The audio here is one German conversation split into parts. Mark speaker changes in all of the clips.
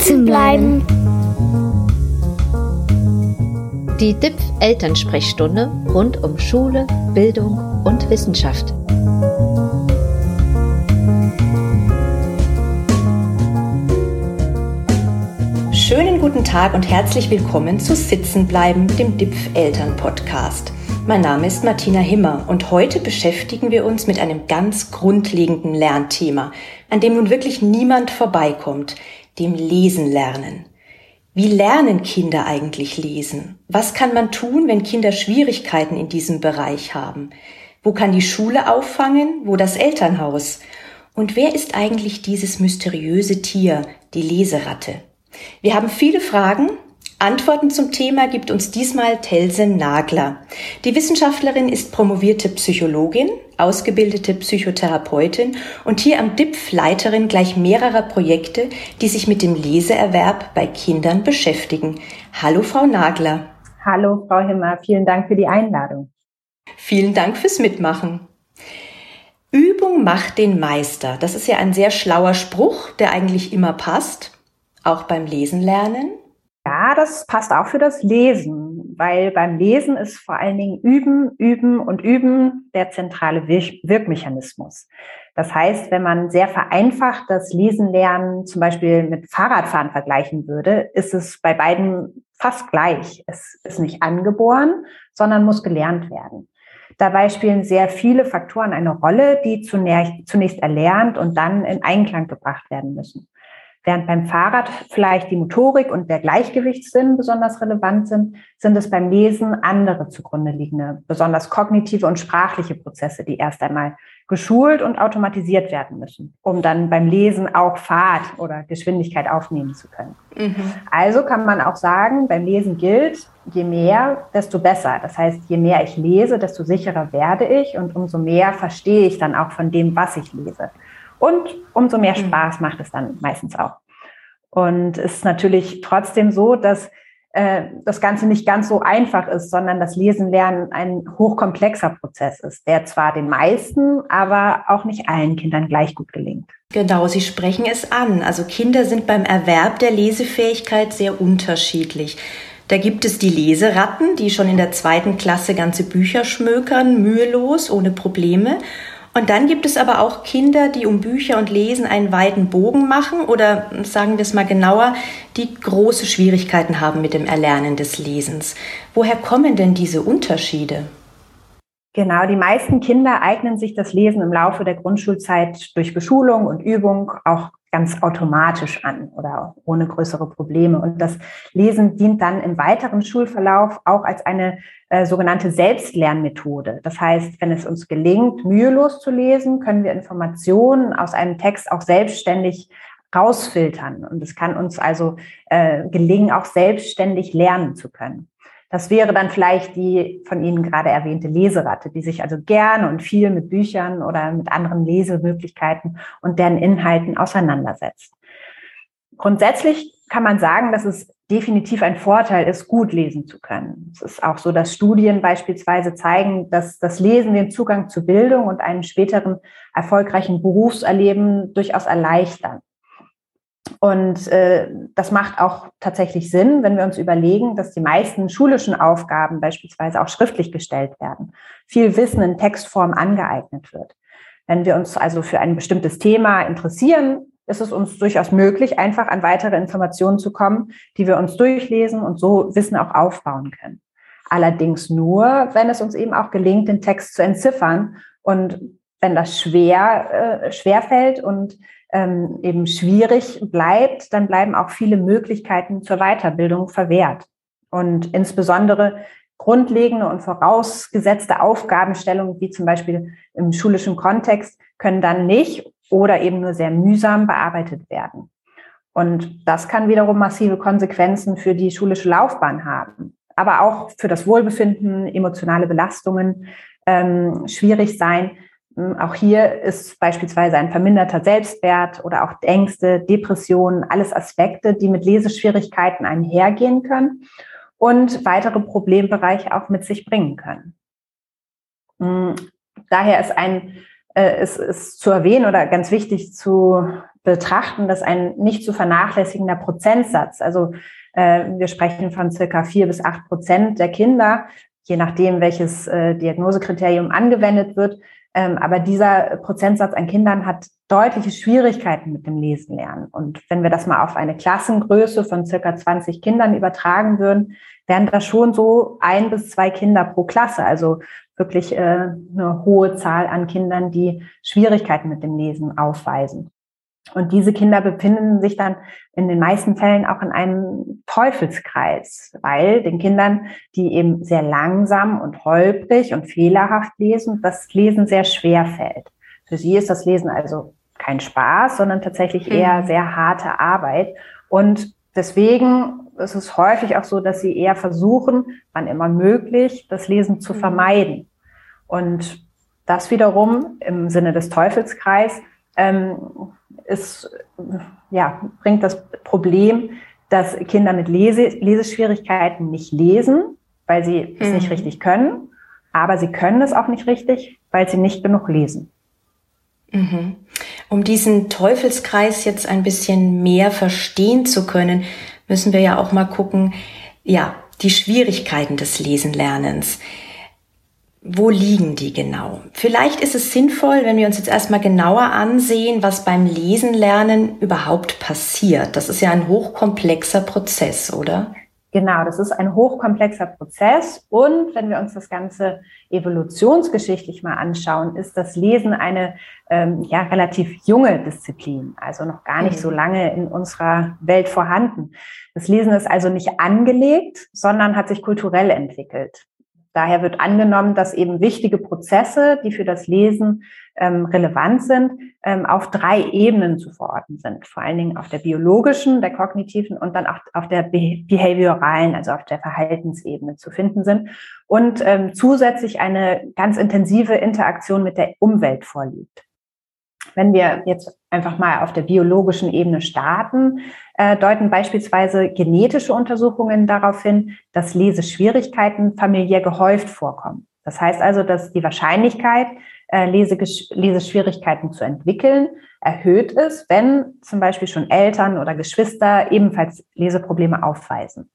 Speaker 1: sitzen bleiben.
Speaker 2: Die DIPF Elternsprechstunde rund um Schule, Bildung und Wissenschaft.
Speaker 3: Schönen guten Tag und herzlich willkommen zu Sitzen bleiben, dem DIPF Eltern Podcast. Mein Name ist Martina Himmer und heute beschäftigen wir uns mit einem ganz grundlegenden Lernthema, an dem nun wirklich niemand vorbeikommt, dem Lesen lernen. Wie lernen Kinder eigentlich lesen? Was kann man tun, wenn Kinder Schwierigkeiten in diesem Bereich haben? Wo kann die Schule auffangen? Wo das Elternhaus? Und wer ist eigentlich dieses mysteriöse Tier, die Leseratte? Wir haben viele Fragen Antworten zum Thema gibt uns diesmal Telsen Nagler. Die Wissenschaftlerin ist promovierte Psychologin, ausgebildete Psychotherapeutin und hier am DIPF Leiterin gleich mehrerer Projekte, die sich mit dem Leseerwerb bei Kindern beschäftigen. Hallo, Frau Nagler.
Speaker 4: Hallo, Frau Himmer. Vielen Dank für die Einladung.
Speaker 3: Vielen Dank fürs Mitmachen. Übung macht den Meister. Das ist ja ein sehr schlauer Spruch, der eigentlich immer passt, auch beim Lesen lernen.
Speaker 4: Ja, das passt auch für das Lesen, weil beim Lesen ist vor allen Dingen Üben, Üben und Üben der zentrale Wirkmechanismus. Das heißt, wenn man sehr vereinfacht das Lesen lernen zum Beispiel mit Fahrradfahren vergleichen würde, ist es bei beiden fast gleich. Es ist nicht angeboren, sondern muss gelernt werden. Dabei spielen sehr viele Faktoren eine Rolle, die zunächst erlernt und dann in Einklang gebracht werden müssen. Während beim Fahrrad vielleicht die Motorik und der Gleichgewichtssinn besonders relevant sind, sind es beim Lesen andere zugrunde liegende, besonders kognitive und sprachliche Prozesse, die erst einmal geschult und automatisiert werden müssen, um dann beim Lesen auch Fahrt oder Geschwindigkeit aufnehmen zu können. Mhm. Also kann man auch sagen, beim Lesen gilt, je mehr, desto besser. Das heißt, je mehr ich lese, desto sicherer werde ich und umso mehr verstehe ich dann auch von dem, was ich lese. Und umso mehr mhm. Spaß macht es dann meistens auch. Und es ist natürlich trotzdem so, dass äh, das Ganze nicht ganz so einfach ist, sondern das Lesen lernen ein hochkomplexer Prozess ist, der zwar den meisten, aber auch nicht allen Kindern gleich gut gelingt.
Speaker 3: Genau, Sie sprechen es an. Also Kinder sind beim Erwerb der Lesefähigkeit sehr unterschiedlich. Da gibt es die Leseratten, die schon in der zweiten Klasse ganze Bücher schmökern, mühelos, ohne Probleme. Und dann gibt es aber auch Kinder, die um Bücher und Lesen einen weiten Bogen machen oder sagen wir es mal genauer, die große Schwierigkeiten haben mit dem Erlernen des Lesens. Woher kommen denn diese Unterschiede?
Speaker 4: Genau, die meisten Kinder eignen sich das Lesen im Laufe der Grundschulzeit durch Beschulung und Übung auch ganz automatisch an oder ohne größere Probleme. Und das Lesen dient dann im weiteren Schulverlauf auch als eine äh, sogenannte Selbstlernmethode. Das heißt, wenn es uns gelingt, mühelos zu lesen, können wir Informationen aus einem Text auch selbstständig rausfiltern. Und es kann uns also äh, gelingen, auch selbstständig lernen zu können. Das wäre dann vielleicht die von Ihnen gerade erwähnte Leseratte, die sich also gerne und viel mit Büchern oder mit anderen Lesemöglichkeiten und deren Inhalten auseinandersetzt. Grundsätzlich kann man sagen, dass es definitiv ein Vorteil ist, gut lesen zu können. Es ist auch so, dass Studien beispielsweise zeigen, dass das Lesen den Zugang zu Bildung und einem späteren erfolgreichen Berufserleben durchaus erleichtern. Und äh, das macht auch tatsächlich Sinn, wenn wir uns überlegen, dass die meisten schulischen Aufgaben beispielsweise auch schriftlich gestellt werden, viel Wissen in Textform angeeignet wird. Wenn wir uns also für ein bestimmtes Thema interessieren, ist es uns durchaus möglich, einfach an weitere Informationen zu kommen, die wir uns durchlesen und so Wissen auch aufbauen können. Allerdings nur, wenn es uns eben auch gelingt, den Text zu entziffern und wenn das schwer, äh, schwer fällt und ähm, eben schwierig bleibt, dann bleiben auch viele Möglichkeiten zur Weiterbildung verwehrt. Und insbesondere grundlegende und vorausgesetzte Aufgabenstellungen, wie zum Beispiel im schulischen Kontext, können dann nicht oder eben nur sehr mühsam bearbeitet werden. Und das kann wiederum massive Konsequenzen für die schulische Laufbahn haben, aber auch für das Wohlbefinden, emotionale Belastungen ähm, schwierig sein, auch hier ist beispielsweise ein verminderter Selbstwert oder auch Ängste, Depressionen, alles Aspekte, die mit Leseschwierigkeiten einhergehen können und weitere Problembereiche auch mit sich bringen können. Hm, daher ist ein äh, ist, ist zu erwähnen oder ganz wichtig zu, betrachten das ein nicht zu vernachlässigender Prozentsatz. Also äh, wir sprechen von circa vier bis acht Prozent der Kinder, je nachdem, welches äh, Diagnosekriterium angewendet wird. Ähm, aber dieser Prozentsatz an Kindern hat deutliche Schwierigkeiten mit dem Lesen lernen. Und wenn wir das mal auf eine Klassengröße von circa 20 Kindern übertragen würden, wären das schon so ein bis zwei Kinder pro Klasse. Also wirklich äh, eine hohe Zahl an Kindern, die Schwierigkeiten mit dem Lesen aufweisen. Und diese Kinder befinden sich dann in den meisten Fällen auch in einem Teufelskreis, weil den Kindern, die eben sehr langsam und holprig und fehlerhaft lesen, das Lesen sehr schwer fällt. Für sie ist das Lesen also kein Spaß, sondern tatsächlich mhm. eher sehr harte Arbeit. Und deswegen ist es häufig auch so, dass sie eher versuchen, wann immer möglich, das Lesen zu mhm. vermeiden. Und das wiederum im Sinne des Teufelskreis ähm, ist, ja, bringt das Problem, dass Kinder mit Lese Leseschwierigkeiten nicht lesen, weil sie mhm. es nicht mhm. richtig können, aber sie können es auch nicht richtig, weil sie nicht genug lesen.
Speaker 3: Mhm. Um diesen Teufelskreis jetzt ein bisschen mehr verstehen zu können, müssen wir ja auch mal gucken, ja, die Schwierigkeiten des Lesenlernens. Wo liegen die genau? Vielleicht ist es sinnvoll, wenn wir uns jetzt erstmal genauer ansehen, was beim Lesenlernen überhaupt passiert. Das ist ja ein hochkomplexer Prozess, oder?
Speaker 4: Genau, das ist ein hochkomplexer Prozess. Und wenn wir uns das Ganze evolutionsgeschichtlich mal anschauen, ist das Lesen eine ähm, ja, relativ junge Disziplin, also noch gar nicht so mhm. lange in unserer Welt vorhanden. Das Lesen ist also nicht angelegt, sondern hat sich kulturell entwickelt. Daher wird angenommen, dass eben wichtige Prozesse, die für das Lesen ähm, relevant sind, ähm, auf drei Ebenen zu verorten sind. Vor allen Dingen auf der biologischen, der kognitiven und dann auch auf der behavioralen, also auf der Verhaltensebene zu finden sind und ähm, zusätzlich eine ganz intensive Interaktion mit der Umwelt vorliegt. Wenn wir jetzt einfach mal auf der biologischen Ebene starten, äh, deuten beispielsweise genetische Untersuchungen darauf hin, dass Leseschwierigkeiten familiär gehäuft vorkommen. Das heißt also, dass die Wahrscheinlichkeit, äh, Leseschwierigkeiten zu entwickeln, erhöht ist, wenn zum Beispiel schon Eltern oder Geschwister ebenfalls Leseprobleme aufweisen.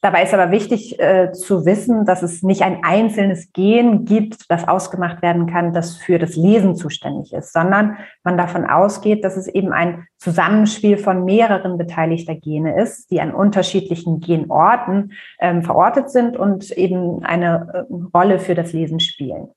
Speaker 4: Dabei ist aber wichtig äh, zu wissen, dass es nicht ein einzelnes Gen gibt, das ausgemacht werden kann, das für das Lesen zuständig ist, sondern man davon ausgeht, dass es eben ein Zusammenspiel von mehreren beteiligter Gene ist, die an unterschiedlichen Genorten ähm, verortet sind und eben eine äh, Rolle für das Lesen spielen.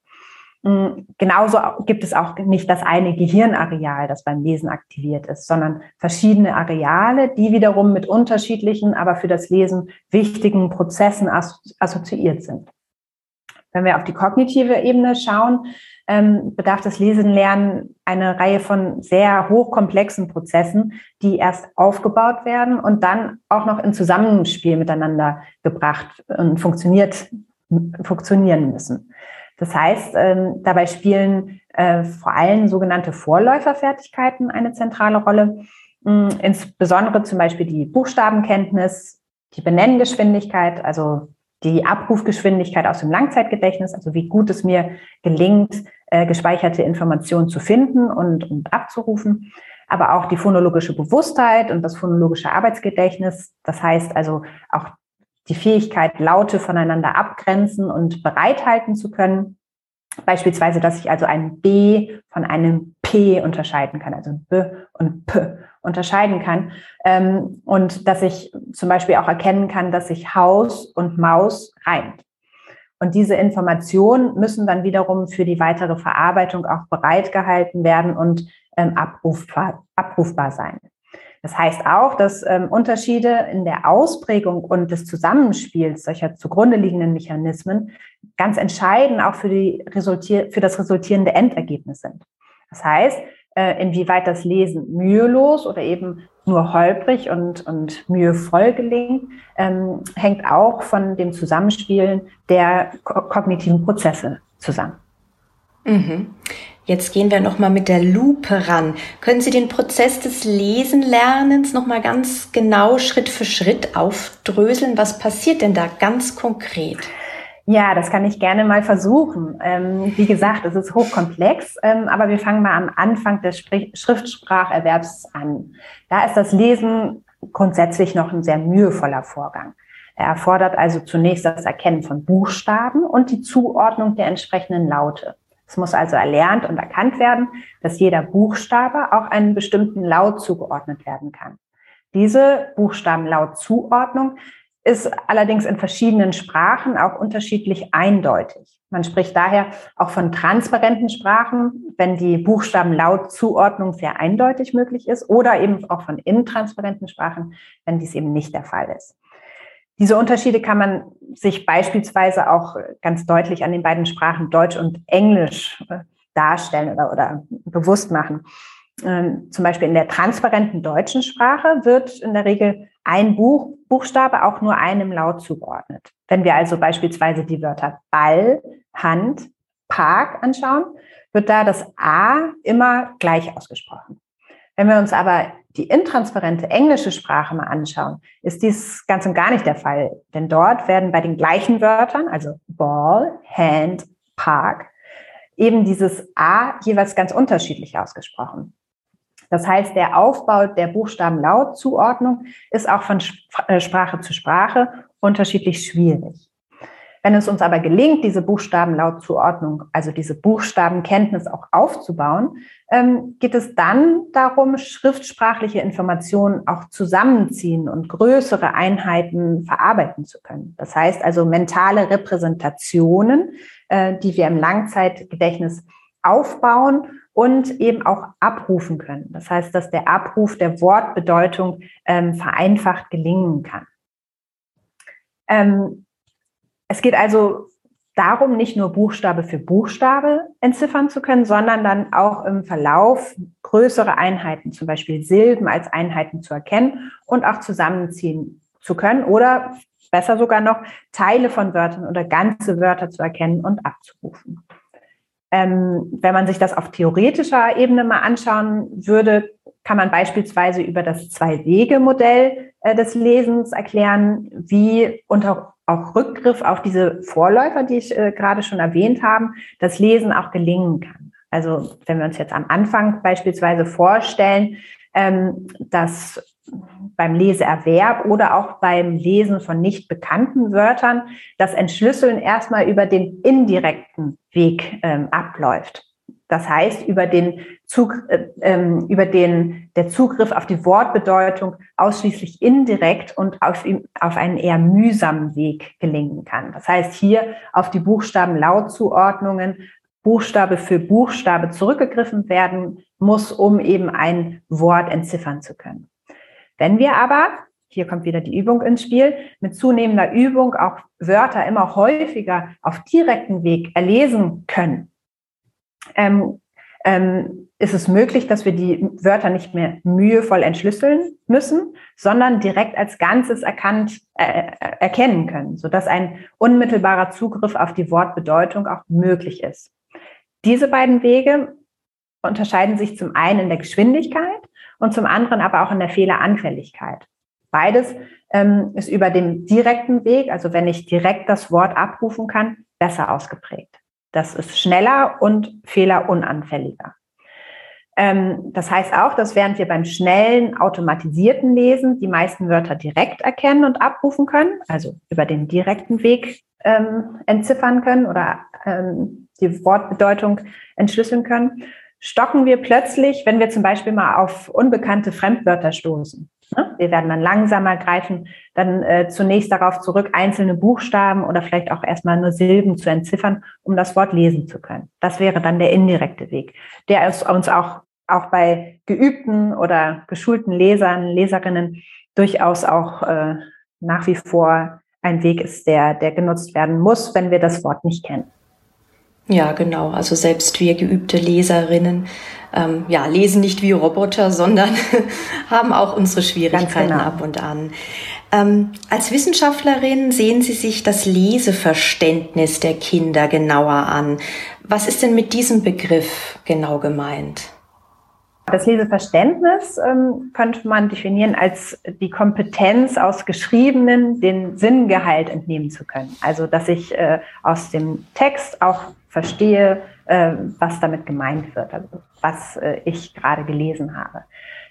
Speaker 4: Mm, genauso gibt es auch nicht das eine Gehirnareal, das beim Lesen aktiviert ist, sondern verschiedene Areale, die wiederum mit unterschiedlichen, aber für das Lesen wichtigen Prozessen assoziiert sind. Wenn wir auf die kognitive Ebene schauen, ähm, bedarf das Lesenlernen eine Reihe von sehr hochkomplexen Prozessen, die erst aufgebaut werden und dann auch noch in Zusammenspiel miteinander gebracht und funktioniert, funktionieren müssen. Das heißt, ähm, dabei spielen äh, vor allem sogenannte Vorläuferfertigkeiten eine zentrale Rolle. Mm, insbesondere zum Beispiel die Buchstabenkenntnis, die Benenngeschwindigkeit, also die Abrufgeschwindigkeit aus dem Langzeitgedächtnis, also wie gut es mir gelingt, äh, gespeicherte Informationen zu finden und, und abzurufen, aber auch die phonologische Bewusstheit und das phonologische Arbeitsgedächtnis. Das heißt also auch die Fähigkeit, Laute voneinander abgrenzen und bereithalten zu können. Beispielsweise, dass ich also ein B von einem P unterscheiden kann, also B und P unterscheiden kann. Ähm, und dass ich zum Beispiel auch erkennen kann, dass sich Haus und Maus reimt. Und diese Informationen müssen dann wiederum für die weitere Verarbeitung auch bereitgehalten werden und ähm, abrufbar, abrufbar sein. Das heißt auch, dass ähm, Unterschiede in der Ausprägung und des Zusammenspiels solcher zugrunde liegenden Mechanismen ganz entscheidend auch für, die resultier für das resultierende Endergebnis sind. Das heißt, äh, inwieweit das Lesen mühelos oder eben nur holprig und, und mühevoll gelingt, ähm, hängt auch von dem Zusammenspielen der ko kognitiven Prozesse zusammen.
Speaker 3: Mhm. Jetzt gehen wir nochmal mit der Lupe ran. Können Sie den Prozess des Lesenlernens nochmal ganz genau Schritt für Schritt aufdröseln? Was passiert denn da ganz konkret?
Speaker 4: Ja, das kann ich gerne mal versuchen. Ähm, wie gesagt, es ist hochkomplex, ähm, aber wir fangen mal am Anfang des Sprich Schriftspracherwerbs an. Da ist das Lesen grundsätzlich noch ein sehr mühevoller Vorgang. Er erfordert also zunächst das Erkennen von Buchstaben und die Zuordnung der entsprechenden Laute. Es muss also erlernt und erkannt werden, dass jeder Buchstabe auch einem bestimmten Laut zugeordnet werden kann. Diese Buchstabenlautzuordnung ist allerdings in verschiedenen Sprachen auch unterschiedlich eindeutig. Man spricht daher auch von transparenten Sprachen, wenn die Buchstabenlautzuordnung sehr eindeutig möglich ist, oder eben auch von intransparenten Sprachen, wenn dies eben nicht der Fall ist. Diese Unterschiede kann man sich beispielsweise auch ganz deutlich an den beiden Sprachen Deutsch und Englisch äh, darstellen oder, oder bewusst machen. Ähm, zum Beispiel in der transparenten deutschen Sprache wird in der Regel ein Buch, Buchstabe auch nur einem Laut zugeordnet. Wenn wir also beispielsweise die Wörter Ball, Hand, Park anschauen, wird da das A immer gleich ausgesprochen. Wenn wir uns aber die intransparente englische Sprache mal anschauen, ist dies ganz und gar nicht der Fall. Denn dort werden bei den gleichen Wörtern, also Ball, Hand, Park, eben dieses A jeweils ganz unterschiedlich ausgesprochen. Das heißt, der Aufbau der Buchstabenlautzuordnung ist auch von äh, Sprache zu Sprache unterschiedlich schwierig. Wenn es uns aber gelingt, diese Buchstabenlautzuordnung, also diese Buchstabenkenntnis auch aufzubauen, ähm, geht es dann darum, schriftsprachliche Informationen auch zusammenziehen und größere Einheiten verarbeiten zu können. Das heißt also mentale Repräsentationen, äh, die wir im Langzeitgedächtnis aufbauen und eben auch abrufen können. Das heißt, dass der Abruf der Wortbedeutung ähm, vereinfacht gelingen kann. Ähm, es geht also darum, nicht nur Buchstabe für Buchstabe entziffern zu können, sondern dann auch im Verlauf größere Einheiten, zum Beispiel Silben als Einheiten zu erkennen und auch zusammenziehen zu können oder besser sogar noch Teile von Wörtern oder ganze Wörter zu erkennen und abzurufen. Ähm, wenn man sich das auf theoretischer Ebene mal anschauen würde, kann man beispielsweise über das Zwei-Wege-Modell äh, des Lesens erklären, wie unter auch Rückgriff auf diese Vorläufer, die ich äh, gerade schon erwähnt habe, das Lesen auch gelingen kann. Also wenn wir uns jetzt am Anfang beispielsweise vorstellen, ähm, dass beim Leseerwerb oder auch beim Lesen von nicht bekannten Wörtern das Entschlüsseln erstmal über den indirekten Weg ähm, abläuft. Das heißt, über den Zug, äh, ähm, über den der Zugriff auf die Wortbedeutung ausschließlich indirekt und auf, auf einen eher mühsamen Weg gelingen kann. Das heißt, hier auf die Buchstabenlautzuordnungen Buchstabe für Buchstabe zurückgegriffen werden muss, um eben ein Wort entziffern zu können. Wenn wir aber, hier kommt wieder die Übung ins Spiel, mit zunehmender Übung auch Wörter immer häufiger auf direkten Weg erlesen können, ähm, ähm, ist es möglich, dass wir die Wörter nicht mehr mühevoll entschlüsseln müssen, sondern direkt als Ganzes erkannt, äh, erkennen können, sodass ein unmittelbarer Zugriff auf die Wortbedeutung auch möglich ist. Diese beiden Wege unterscheiden sich zum einen in der Geschwindigkeit und zum anderen aber auch in der Fehleranfälligkeit. Beides ähm, ist über dem direkten Weg, also wenn ich direkt das Wort abrufen kann, besser ausgeprägt. Das ist schneller und fehlerunanfälliger. Ähm, das heißt auch, dass während wir beim schnellen, automatisierten Lesen die meisten Wörter direkt erkennen und abrufen können, also über den direkten Weg ähm, entziffern können oder ähm, die Wortbedeutung entschlüsseln können, stocken wir plötzlich, wenn wir zum Beispiel mal auf unbekannte Fremdwörter stoßen. Ne? Wir werden dann langsamer greifen, dann äh, zunächst darauf zurück, einzelne Buchstaben oder vielleicht auch erstmal nur Silben zu entziffern, um das Wort lesen zu können. Das wäre dann der indirekte Weg, der uns auch, auch bei geübten oder geschulten Lesern, Leserinnen durchaus auch äh, nach wie vor ein Weg ist, der, der genutzt werden muss, wenn wir das Wort nicht kennen.
Speaker 3: Ja, genau. Also selbst wir geübte Leserinnen ähm, ja, lesen nicht wie Roboter, sondern haben auch unsere Schwierigkeiten genau. ab und an. Ähm, als Wissenschaftlerin sehen Sie sich das Leseverständnis der Kinder genauer an. Was ist denn mit diesem Begriff genau gemeint?
Speaker 4: Das Leseverständnis ähm, könnte man definieren als die Kompetenz aus Geschriebenen den Sinngehalt entnehmen zu können. Also dass ich äh, aus dem Text auch verstehe, äh, was damit gemeint wird, also was äh, ich gerade gelesen habe.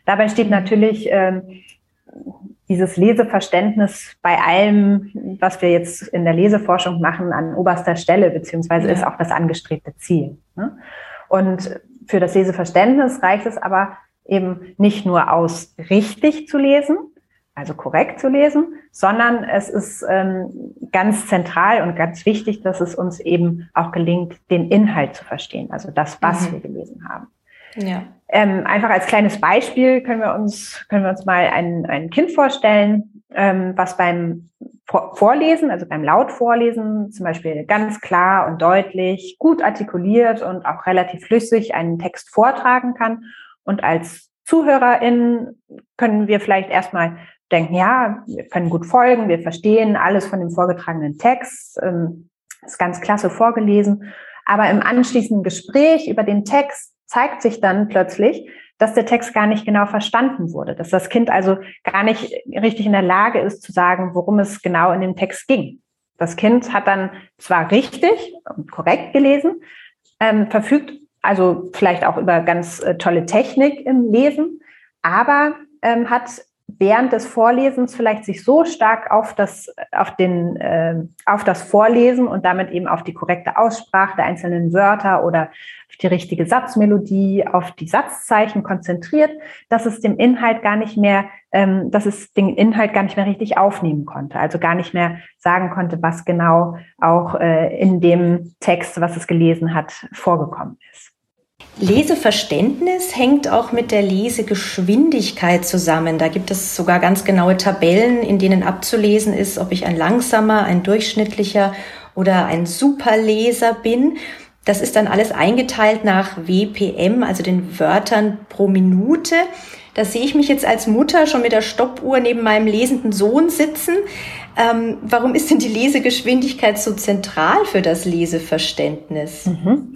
Speaker 4: Dabei steht natürlich ähm, dieses Leseverständnis bei allem, was wir jetzt in der Leseforschung machen, an oberster Stelle, beziehungsweise ja. ist auch das angestrebte Ziel. Ne? Und für das Leseverständnis reicht es aber eben nicht nur aus, richtig zu lesen, also korrekt zu lesen, sondern es ist ähm, ganz zentral und ganz wichtig, dass es uns eben auch gelingt, den Inhalt zu verstehen, also das, was mhm. wir gelesen haben. Ja. Ähm, einfach als kleines Beispiel können wir uns, können wir uns mal ein, ein Kind vorstellen, ähm, was beim Vorlesen, also beim Lautvorlesen zum Beispiel ganz klar und deutlich, gut artikuliert und auch relativ flüssig einen Text vortragen kann. Und als ZuhörerInnen können wir vielleicht erstmal denken, ja, wir können gut folgen, wir verstehen alles von dem vorgetragenen Text, ähm, ist ganz klasse vorgelesen. Aber im anschließenden Gespräch über den Text zeigt sich dann plötzlich, dass der Text gar nicht genau verstanden wurde, dass das Kind also gar nicht richtig in der Lage ist zu sagen, worum es genau in dem Text ging. Das Kind hat dann zwar richtig und korrekt gelesen, ähm, verfügt also vielleicht auch über ganz äh, tolle Technik im Lesen, aber ähm, hat während des Vorlesens vielleicht sich so stark auf das, auf den, äh, auf das Vorlesen und damit eben auf die korrekte Aussprache der einzelnen Wörter oder auf die richtige Satzmelodie, auf die Satzzeichen konzentriert, dass es dem Inhalt gar nicht mehr, ähm, dass es den Inhalt gar nicht mehr richtig aufnehmen konnte, also gar nicht mehr sagen konnte, was genau auch äh, in dem Text, was es gelesen hat, vorgekommen ist.
Speaker 3: Leseverständnis hängt auch mit der Lesegeschwindigkeit zusammen. Da gibt es sogar ganz genaue Tabellen, in denen abzulesen ist, ob ich ein langsamer, ein durchschnittlicher oder ein Superleser bin. Das ist dann alles eingeteilt nach WPM, also den Wörtern pro Minute. Da sehe ich mich jetzt als Mutter schon mit der Stoppuhr neben meinem lesenden Sohn sitzen. Ähm, warum ist denn die Lesegeschwindigkeit so zentral für das Leseverständnis?
Speaker 4: Mhm.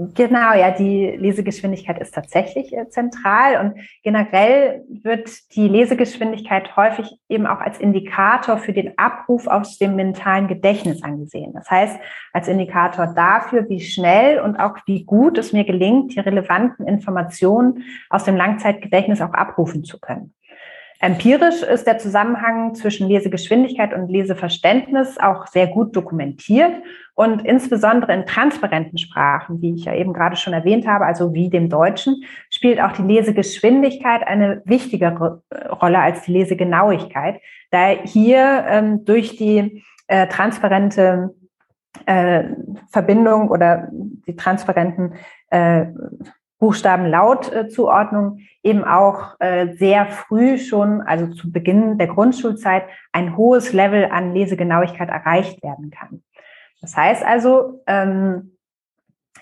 Speaker 4: Genau, ja, die Lesegeschwindigkeit ist tatsächlich äh, zentral und generell wird die Lesegeschwindigkeit häufig eben auch als Indikator für den Abruf aus dem mentalen Gedächtnis angesehen. Das heißt, als Indikator dafür, wie schnell und auch wie gut es mir gelingt, die relevanten Informationen aus dem Langzeitgedächtnis auch abrufen zu können. Empirisch ist der Zusammenhang zwischen Lesegeschwindigkeit und Leseverständnis auch sehr gut dokumentiert und insbesondere in transparenten Sprachen, wie ich ja eben gerade schon erwähnt habe, also wie dem Deutschen, spielt auch die Lesegeschwindigkeit eine wichtigere Rolle als die Lesegenauigkeit, da hier ähm, durch die äh, transparente äh, Verbindung oder die transparenten äh, Buchstabenlautzuordnung äh, eben auch äh, sehr früh schon, also zu Beginn der Grundschulzeit, ein hohes Level an Lesegenauigkeit erreicht werden kann. Das heißt also, ähm,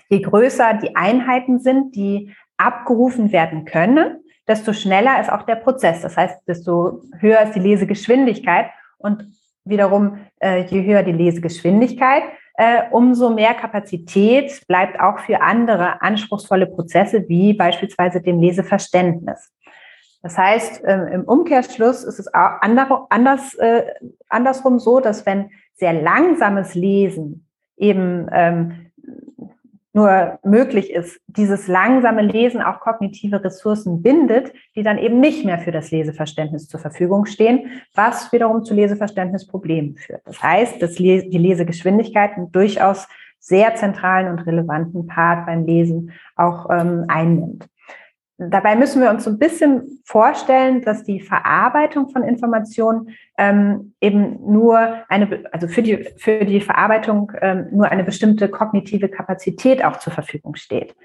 Speaker 4: je größer die Einheiten sind, die abgerufen werden können, desto schneller ist auch der Prozess. Das heißt, desto höher ist die Lesegeschwindigkeit und wiederum, äh, je höher die Lesegeschwindigkeit, äh, umso mehr Kapazität bleibt auch für andere anspruchsvolle Prozesse, wie beispielsweise dem Leseverständnis. Das heißt, ähm, im Umkehrschluss ist es auch anders, äh, andersrum so, dass wenn sehr langsames Lesen eben ähm, nur möglich ist, dieses langsame Lesen auch kognitive Ressourcen bindet, die dann eben nicht mehr für das Leseverständnis zur Verfügung stehen, was wiederum zu Leseverständnisproblemen führt. Das heißt, dass die Lesegeschwindigkeit einen durchaus sehr zentralen und relevanten Part beim Lesen auch ähm, einnimmt. Dabei müssen wir uns so ein bisschen vorstellen, dass die Verarbeitung von Informationen ähm, eben nur eine, also für die, für die Verarbeitung ähm, nur eine bestimmte kognitive Kapazität auch zur Verfügung steht.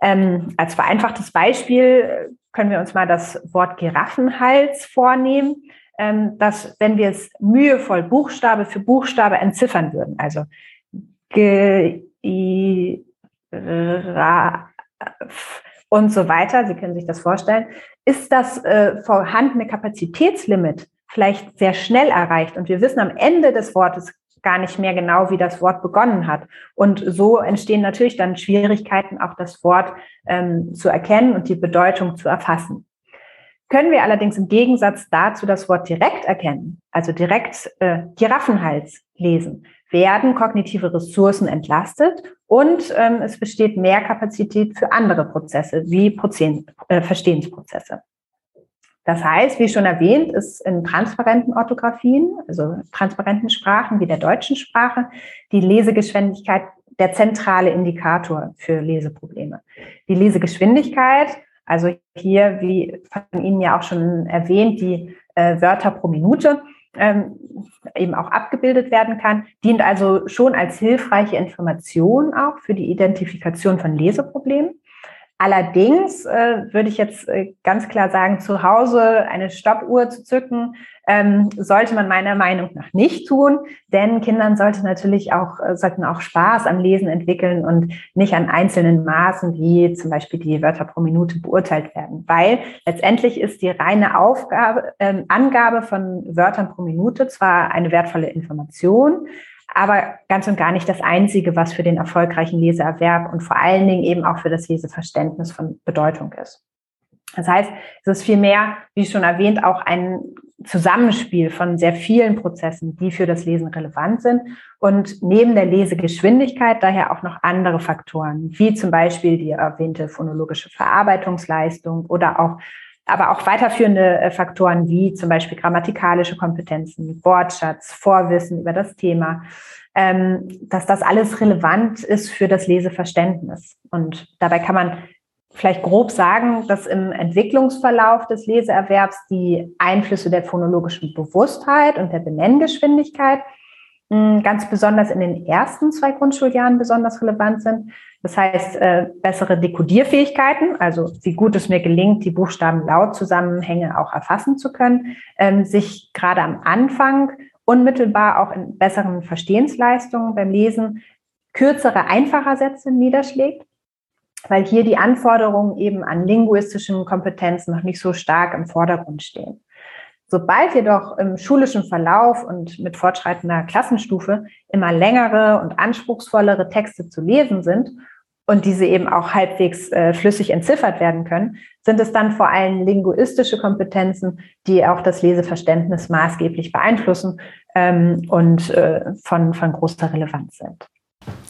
Speaker 4: Ähm, als vereinfachtes Beispiel können wir uns mal das Wort Giraffenhals vornehmen, ähm, dass wenn wir es mühevoll Buchstabe für Buchstabe entziffern würden, also G, I, Ra, und so weiter, Sie können sich das vorstellen, ist das äh, vorhandene Kapazitätslimit vielleicht sehr schnell erreicht. Und wir wissen am Ende des Wortes gar nicht mehr genau, wie das Wort begonnen hat. Und so entstehen natürlich dann Schwierigkeiten, auch das Wort ähm, zu erkennen und die Bedeutung zu erfassen. Können wir allerdings im Gegensatz dazu das Wort direkt erkennen, also direkt äh, Giraffenhals lesen, werden kognitive Ressourcen entlastet und ähm, es besteht mehr Kapazität für andere Prozesse wie Prozen äh, Verstehensprozesse. Das heißt, wie schon erwähnt, ist in transparenten Orthografien, also transparenten Sprachen wie der deutschen Sprache, die Lesegeschwindigkeit der zentrale Indikator für Leseprobleme. Die Lesegeschwindigkeit also hier, wie von Ihnen ja auch schon erwähnt, die äh, Wörter pro Minute ähm, eben auch abgebildet werden kann, dient also schon als hilfreiche Information auch für die Identifikation von Leseproblemen. Allerdings äh, würde ich jetzt äh, ganz klar sagen, zu Hause eine Stoppuhr zu zücken, ähm, sollte man meiner Meinung nach nicht tun, denn Kindern sollte natürlich auch, äh, sollten auch Spaß am Lesen entwickeln und nicht an einzelnen Maßen wie zum Beispiel die Wörter pro Minute beurteilt werden, weil letztendlich ist die reine Aufgabe, äh, Angabe von Wörtern pro Minute zwar eine wertvolle Information, aber ganz und gar nicht das Einzige, was für den erfolgreichen Leseerwerb und vor allen Dingen eben auch für das Leseverständnis von Bedeutung ist. Das heißt, es ist vielmehr, wie schon erwähnt, auch ein Zusammenspiel von sehr vielen Prozessen, die für das Lesen relevant sind und neben der Lesegeschwindigkeit daher auch noch andere Faktoren, wie zum Beispiel die erwähnte phonologische Verarbeitungsleistung oder auch aber auch weiterführende äh, Faktoren wie zum Beispiel grammatikalische Kompetenzen, Wortschatz, Vorwissen über das Thema, ähm, dass das alles relevant ist für das Leseverständnis. Und dabei kann man vielleicht grob sagen, dass im Entwicklungsverlauf des Leseerwerbs die Einflüsse der phonologischen Bewusstheit und der Benenngeschwindigkeit hm, ganz besonders in den ersten zwei Grundschuljahren besonders relevant sind. Das heißt, äh, bessere Dekodierfähigkeiten, also wie gut es mir gelingt, die Buchstaben laut Zusammenhänge auch erfassen zu können, ähm, sich gerade am Anfang unmittelbar auch in besseren Verstehensleistungen beim Lesen kürzere, einfacher Sätze niederschlägt, weil hier die Anforderungen eben an linguistischen Kompetenzen noch nicht so stark im Vordergrund stehen. Sobald jedoch im schulischen Verlauf und mit fortschreitender Klassenstufe immer längere und anspruchsvollere Texte zu lesen sind und diese eben auch halbwegs äh, flüssig entziffert werden können, sind es dann vor allem linguistische Kompetenzen, die auch das Leseverständnis maßgeblich beeinflussen ähm, und äh, von, von großer Relevanz sind.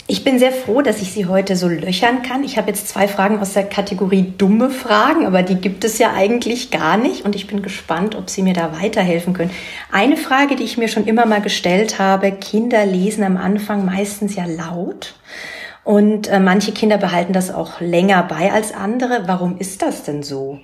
Speaker 3: Ich bin sehr froh, dass ich Sie heute so löchern kann. Ich habe jetzt zwei Fragen aus der Kategorie dumme Fragen, aber die gibt es ja eigentlich gar nicht und ich bin gespannt, ob Sie mir da weiterhelfen können. Eine Frage, die ich mir schon immer mal gestellt habe, Kinder lesen am Anfang meistens ja laut und äh, manche Kinder behalten das auch länger bei als andere. Warum ist das denn so?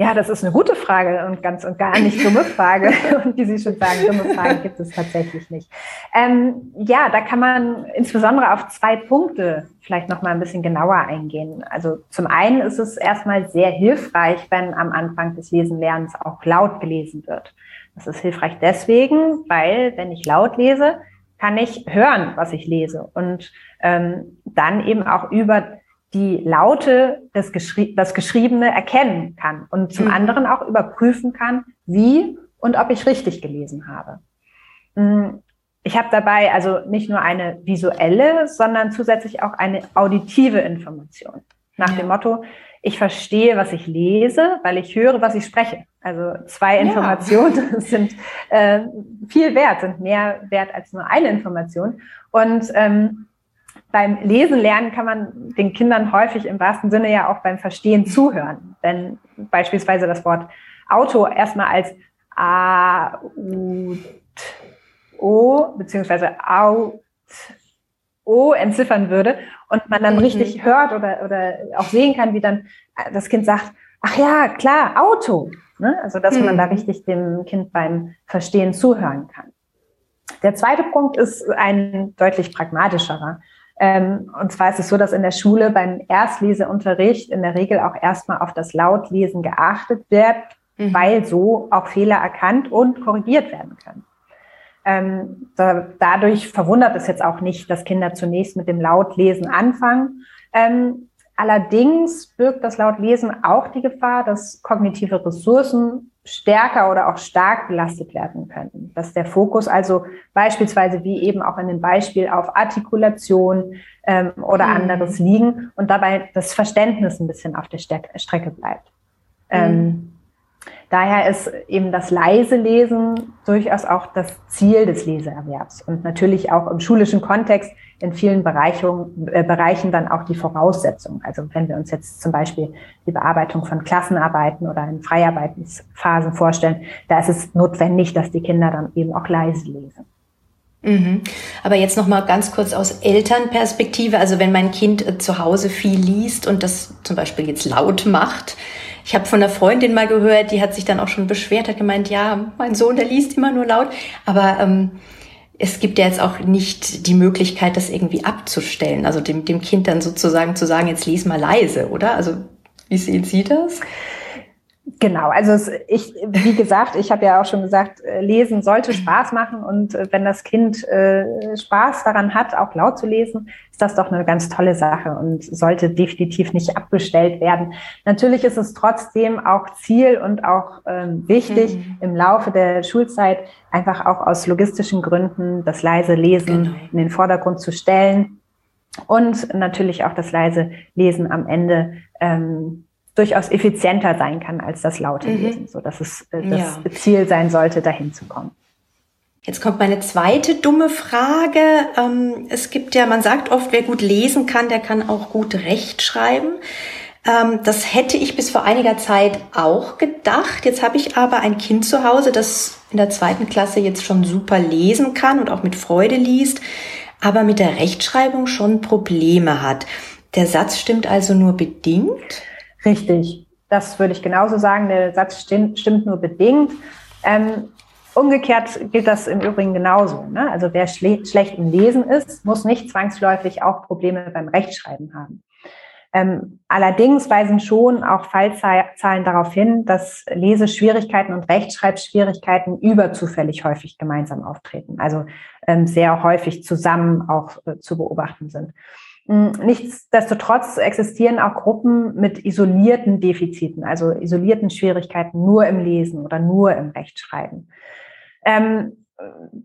Speaker 4: Ja, das ist eine gute Frage und ganz und gar nicht dumme Frage. Und wie Sie schon sagen, dumme Fragen gibt es tatsächlich nicht. Ähm, ja, da kann man insbesondere auf zwei Punkte vielleicht noch mal ein bisschen genauer eingehen. Also zum einen ist es erstmal sehr hilfreich, wenn am Anfang des Lesenlernens auch laut gelesen wird. Das ist hilfreich deswegen, weil wenn ich laut lese, kann ich hören, was ich lese und ähm, dann eben auch über die Laute des Geschrie das Geschriebene erkennen kann und zum mhm. anderen auch überprüfen kann, wie und ob ich richtig gelesen habe. Hm, ich habe dabei also nicht nur eine visuelle, sondern zusätzlich auch eine auditive Information. Nach ja. dem Motto, ich verstehe, was ich lese, weil ich höre, was ich spreche. Also zwei ja. Informationen sind äh, viel wert, sind mehr wert als nur eine Information. Und ähm, beim Lesen lernen kann man den Kindern häufig im wahrsten Sinne ja auch beim Verstehen zuhören. Wenn beispielsweise das Wort Auto erstmal als A, U, T, O, beziehungsweise Au, T, O entziffern würde und man dann mhm. richtig hört oder, oder auch sehen kann, wie dann das Kind sagt, ach ja, klar, Auto. Ne? Also, dass mhm. man da mhm. richtig dem Kind beim Verstehen zuhören kann. Der zweite Punkt ist ein deutlich pragmatischerer. Ähm, und zwar ist es so, dass in der Schule beim Erstleseunterricht in der Regel auch erstmal auf das Lautlesen geachtet wird, mhm. weil so auch Fehler erkannt und korrigiert werden können. Ähm, da, dadurch verwundert es jetzt auch nicht, dass Kinder zunächst mit dem Lautlesen anfangen. Ähm, Allerdings birgt das laut Lesen auch die Gefahr, dass kognitive Ressourcen stärker oder auch stark belastet werden können. Dass der Fokus also beispielsweise wie eben auch in dem Beispiel auf Artikulation ähm, oder mhm. anderes liegen und dabei das Verständnis ein bisschen auf der Strecke bleibt. Mhm. Ähm, Daher ist eben das leise Lesen durchaus auch das Ziel des Leseerwerbs und natürlich auch im schulischen Kontext in vielen Bereichen, äh, Bereichen dann auch die Voraussetzung. Also wenn wir uns jetzt zum Beispiel die Bearbeitung von Klassenarbeiten oder in Freiarbeitsphasen vorstellen, da ist es notwendig, dass die Kinder dann eben auch leise lesen.
Speaker 3: Mhm. Aber jetzt noch mal ganz kurz aus Elternperspektive. Also wenn mein Kind äh, zu Hause viel liest und das zum Beispiel jetzt laut macht, ich habe von einer Freundin mal gehört, die hat sich dann auch schon beschwert, hat gemeint, ja, mein Sohn, der liest immer nur laut. Aber ähm, es gibt ja jetzt auch nicht die Möglichkeit, das irgendwie abzustellen. Also dem, dem Kind dann sozusagen zu sagen, jetzt lies mal leise, oder? Also wie sehen Sie das?
Speaker 4: Genau, also es, ich, wie gesagt, ich habe ja auch schon gesagt, äh, Lesen sollte Spaß machen und äh, wenn das Kind äh, Spaß daran hat, auch laut zu lesen, ist das doch eine ganz tolle Sache und sollte definitiv nicht abgestellt werden. Natürlich ist es trotzdem auch Ziel und auch ähm, wichtig, mhm. im Laufe der Schulzeit einfach auch aus logistischen Gründen das leise Lesen genau. in den Vordergrund zu stellen und natürlich auch das leise Lesen am Ende ähm, durchaus effizienter sein kann als das laute mhm. Lesen, so dass es äh, das ja. Ziel sein sollte, dahin zu kommen.
Speaker 3: Jetzt kommt meine zweite dumme Frage. Ähm, es gibt ja, man sagt oft, wer gut lesen kann, der kann auch gut rechtschreiben. Ähm, das hätte ich bis vor einiger Zeit auch gedacht. Jetzt habe ich aber ein Kind zu Hause, das in der zweiten Klasse jetzt schon super lesen kann und auch mit Freude liest, aber mit der Rechtschreibung schon Probleme hat. Der Satz stimmt also nur bedingt?
Speaker 4: Richtig. Das würde ich genauso sagen. Der Satz stimmt, nur bedingt. Ähm, umgekehrt gilt das im Übrigen genauso. Ne? Also wer schle schlecht im Lesen ist, muss nicht zwangsläufig auch Probleme beim Rechtschreiben haben. Ähm, allerdings weisen schon auch Fallzahlen darauf hin, dass Leseschwierigkeiten und Rechtschreibschwierigkeiten überzufällig häufig gemeinsam auftreten, also ähm, sehr häufig zusammen auch äh, zu beobachten sind. Hm, nichtsdestotrotz existieren auch Gruppen mit isolierten Defiziten, also isolierten Schwierigkeiten nur im Lesen oder nur im Rechtschreiben. Ähm,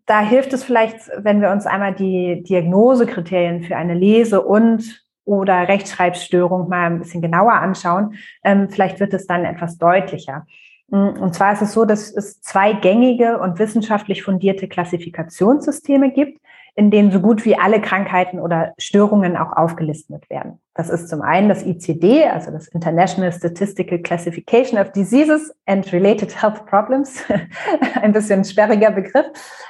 Speaker 4: da hilft es vielleicht, wenn wir uns einmal die Diagnosekriterien für eine Lese- und oder Rechtschreibstörung mal ein bisschen genauer anschauen. Ähm, vielleicht wird es dann etwas deutlicher. Hm, und zwar ist es so, dass es zwei gängige und wissenschaftlich fundierte Klassifikationssysteme gibt, in denen so gut wie alle Krankheiten oder Störungen auch aufgelistet werden. Das ist zum einen das ICD, also das International Statistical Classification of Diseases and Related Health Problems, ein bisschen sperriger Begriff,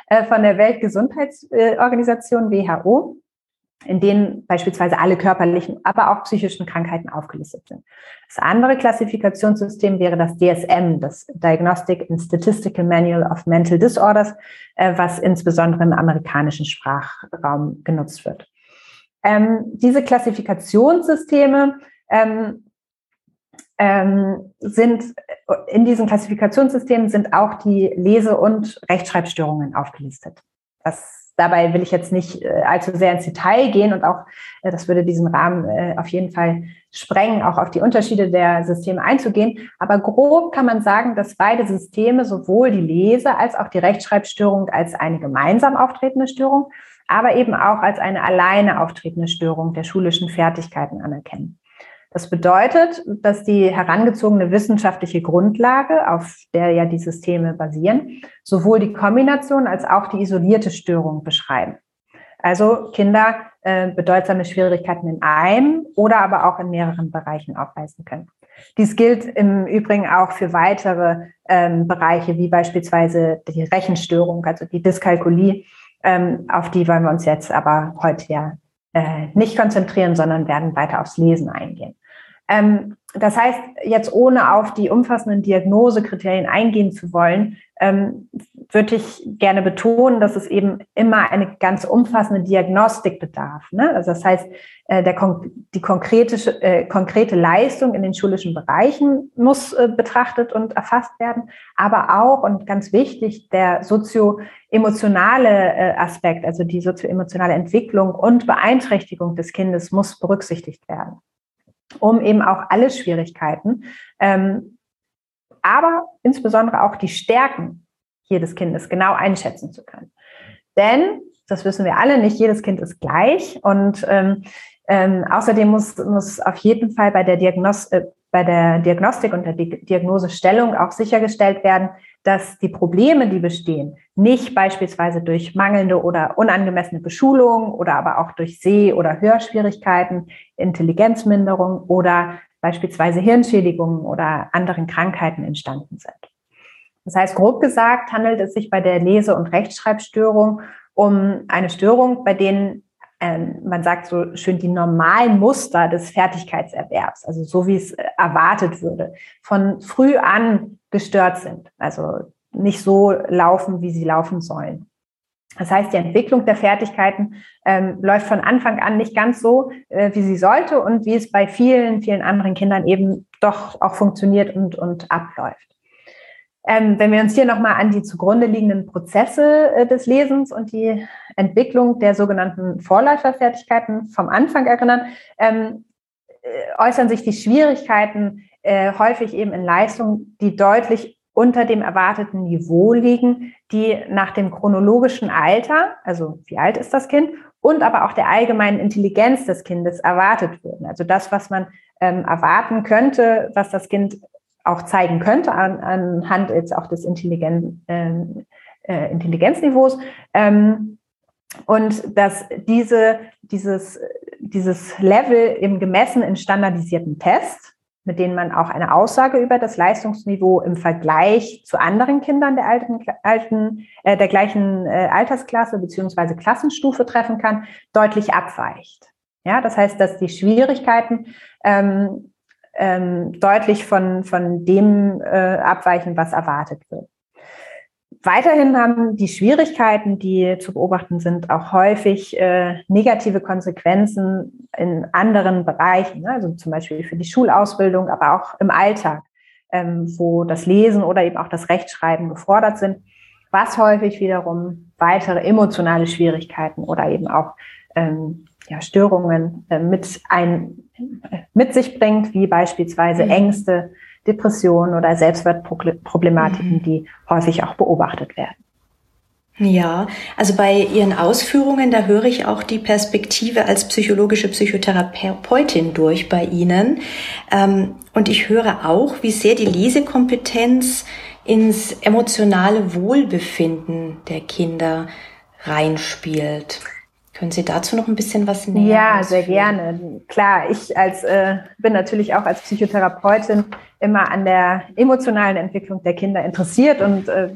Speaker 4: äh, von der Weltgesundheitsorganisation WHO in denen beispielsweise alle körperlichen, aber auch psychischen Krankheiten aufgelistet sind. Das andere Klassifikationssystem wäre das DSM, das Diagnostic and Statistical Manual of Mental Disorders, äh, was insbesondere im amerikanischen Sprachraum genutzt wird. Ähm, diese Klassifikationssysteme ähm, ähm, sind in diesen Klassifikationssystemen sind auch die Lese- und Rechtschreibstörungen aufgelistet. Das Dabei will ich jetzt nicht äh, allzu sehr ins Detail gehen und auch, äh, das würde diesen Rahmen äh, auf jeden Fall sprengen, auch auf die Unterschiede der Systeme einzugehen. Aber grob kann man sagen, dass beide Systeme sowohl die Lese- als auch die Rechtschreibstörung als eine gemeinsam auftretende Störung, aber eben auch als eine alleine auftretende Störung der schulischen Fertigkeiten anerkennen. Das bedeutet, dass die herangezogene wissenschaftliche Grundlage, auf der ja die Systeme basieren, sowohl die Kombination als auch die isolierte Störung beschreiben. Also Kinder äh, bedeutsame Schwierigkeiten in einem oder aber auch in mehreren Bereichen aufweisen können. Dies gilt im Übrigen auch für weitere ähm, Bereiche, wie beispielsweise die Rechenstörung, also die Dyskalkulie. Ähm, auf die wollen wir uns jetzt aber heute ja äh, nicht konzentrieren, sondern werden weiter aufs Lesen eingehen. Ähm, das heißt, jetzt ohne auf die umfassenden Diagnosekriterien eingehen zu wollen, ähm, würde ich gerne betonen, dass es eben immer eine ganz umfassende Diagnostik bedarf. Ne? Also das heißt, äh, der, die konkrete, äh, konkrete Leistung in den schulischen Bereichen muss äh, betrachtet und erfasst werden, aber auch und ganz wichtig, der sozio-emotionale äh, Aspekt, also die sozio-emotionale Entwicklung und Beeinträchtigung des Kindes muss berücksichtigt werden. Um eben auch alle Schwierigkeiten, ähm, aber insbesondere auch die Stärken jedes Kindes genau einschätzen zu können. Denn, das wissen wir alle, nicht jedes Kind ist gleich und ähm, ähm, außerdem muss, muss auf jeden Fall bei der, Diagnos äh, bei der Diagnostik und der Diagnosestellung auch sichergestellt werden, dass die Probleme, die bestehen, nicht beispielsweise durch mangelnde oder unangemessene Beschulung oder aber auch durch Seh- oder Hörschwierigkeiten, Intelligenzminderung oder beispielsweise Hirnschädigungen oder anderen Krankheiten entstanden sind. Das heißt, grob gesagt handelt es sich bei der Lese- und Rechtschreibstörung um eine Störung, bei denen ähm, man sagt so schön, die normalen Muster des Fertigkeitserwerbs, also so wie es äh, erwartet würde, von früh an gestört sind. Also nicht so laufen, wie sie laufen sollen. Das heißt, die Entwicklung der Fertigkeiten ähm, läuft von Anfang an nicht ganz so, äh, wie sie sollte und wie es bei vielen, vielen anderen Kindern eben doch auch funktioniert und, und abläuft. Ähm, wenn wir uns hier nochmal an die zugrunde liegenden Prozesse äh, des Lesens und die Entwicklung der sogenannten Vorläuferfertigkeiten vom Anfang erinnern, ähm, äh, äußern sich die Schwierigkeiten äh, häufig eben in Leistungen, die deutlich unter dem erwarteten Niveau liegen, die nach dem chronologischen Alter, also wie alt ist das Kind, und aber auch der allgemeinen Intelligenz des Kindes erwartet würden. Also das, was man ähm, erwarten könnte, was das Kind auch zeigen könnte an, anhand jetzt auch des Intelligen, ähm, äh, Intelligenzniveaus. Ähm, und dass diese, dieses, dieses Level im gemessen in standardisierten Tests, mit denen man auch eine Aussage über das Leistungsniveau im Vergleich zu anderen Kindern der alten, alten äh, der gleichen äh, Altersklasse beziehungsweise Klassenstufe treffen kann, deutlich abweicht. Ja, das heißt, dass die Schwierigkeiten ähm, ähm, deutlich von, von dem äh, abweichen, was erwartet wird. Weiterhin haben die Schwierigkeiten, die zu beobachten sind, auch häufig äh, negative Konsequenzen in anderen Bereichen, ne? also zum Beispiel für die Schulausbildung, aber auch im Alltag, ähm, wo das Lesen oder eben auch das Rechtschreiben gefordert sind, was häufig wiederum weitere emotionale Schwierigkeiten oder eben auch ähm, ja, Störungen äh, mit, ein, mit sich bringt, wie beispielsweise mhm. Ängste, Depressionen oder Selbstwertproblematiken, mhm. die häufig auch beobachtet werden.
Speaker 3: Ja, also bei Ihren Ausführungen, da höre ich auch die Perspektive als psychologische Psychotherapeutin durch bei Ihnen. Ähm, und ich höre auch, wie sehr die Lesekompetenz ins emotionale Wohlbefinden der Kinder reinspielt. Können Sie dazu noch ein bisschen was näher?
Speaker 4: Ja, sehr gerne. Klar, ich als äh, bin natürlich auch als Psychotherapeutin immer an der emotionalen Entwicklung der Kinder interessiert und äh,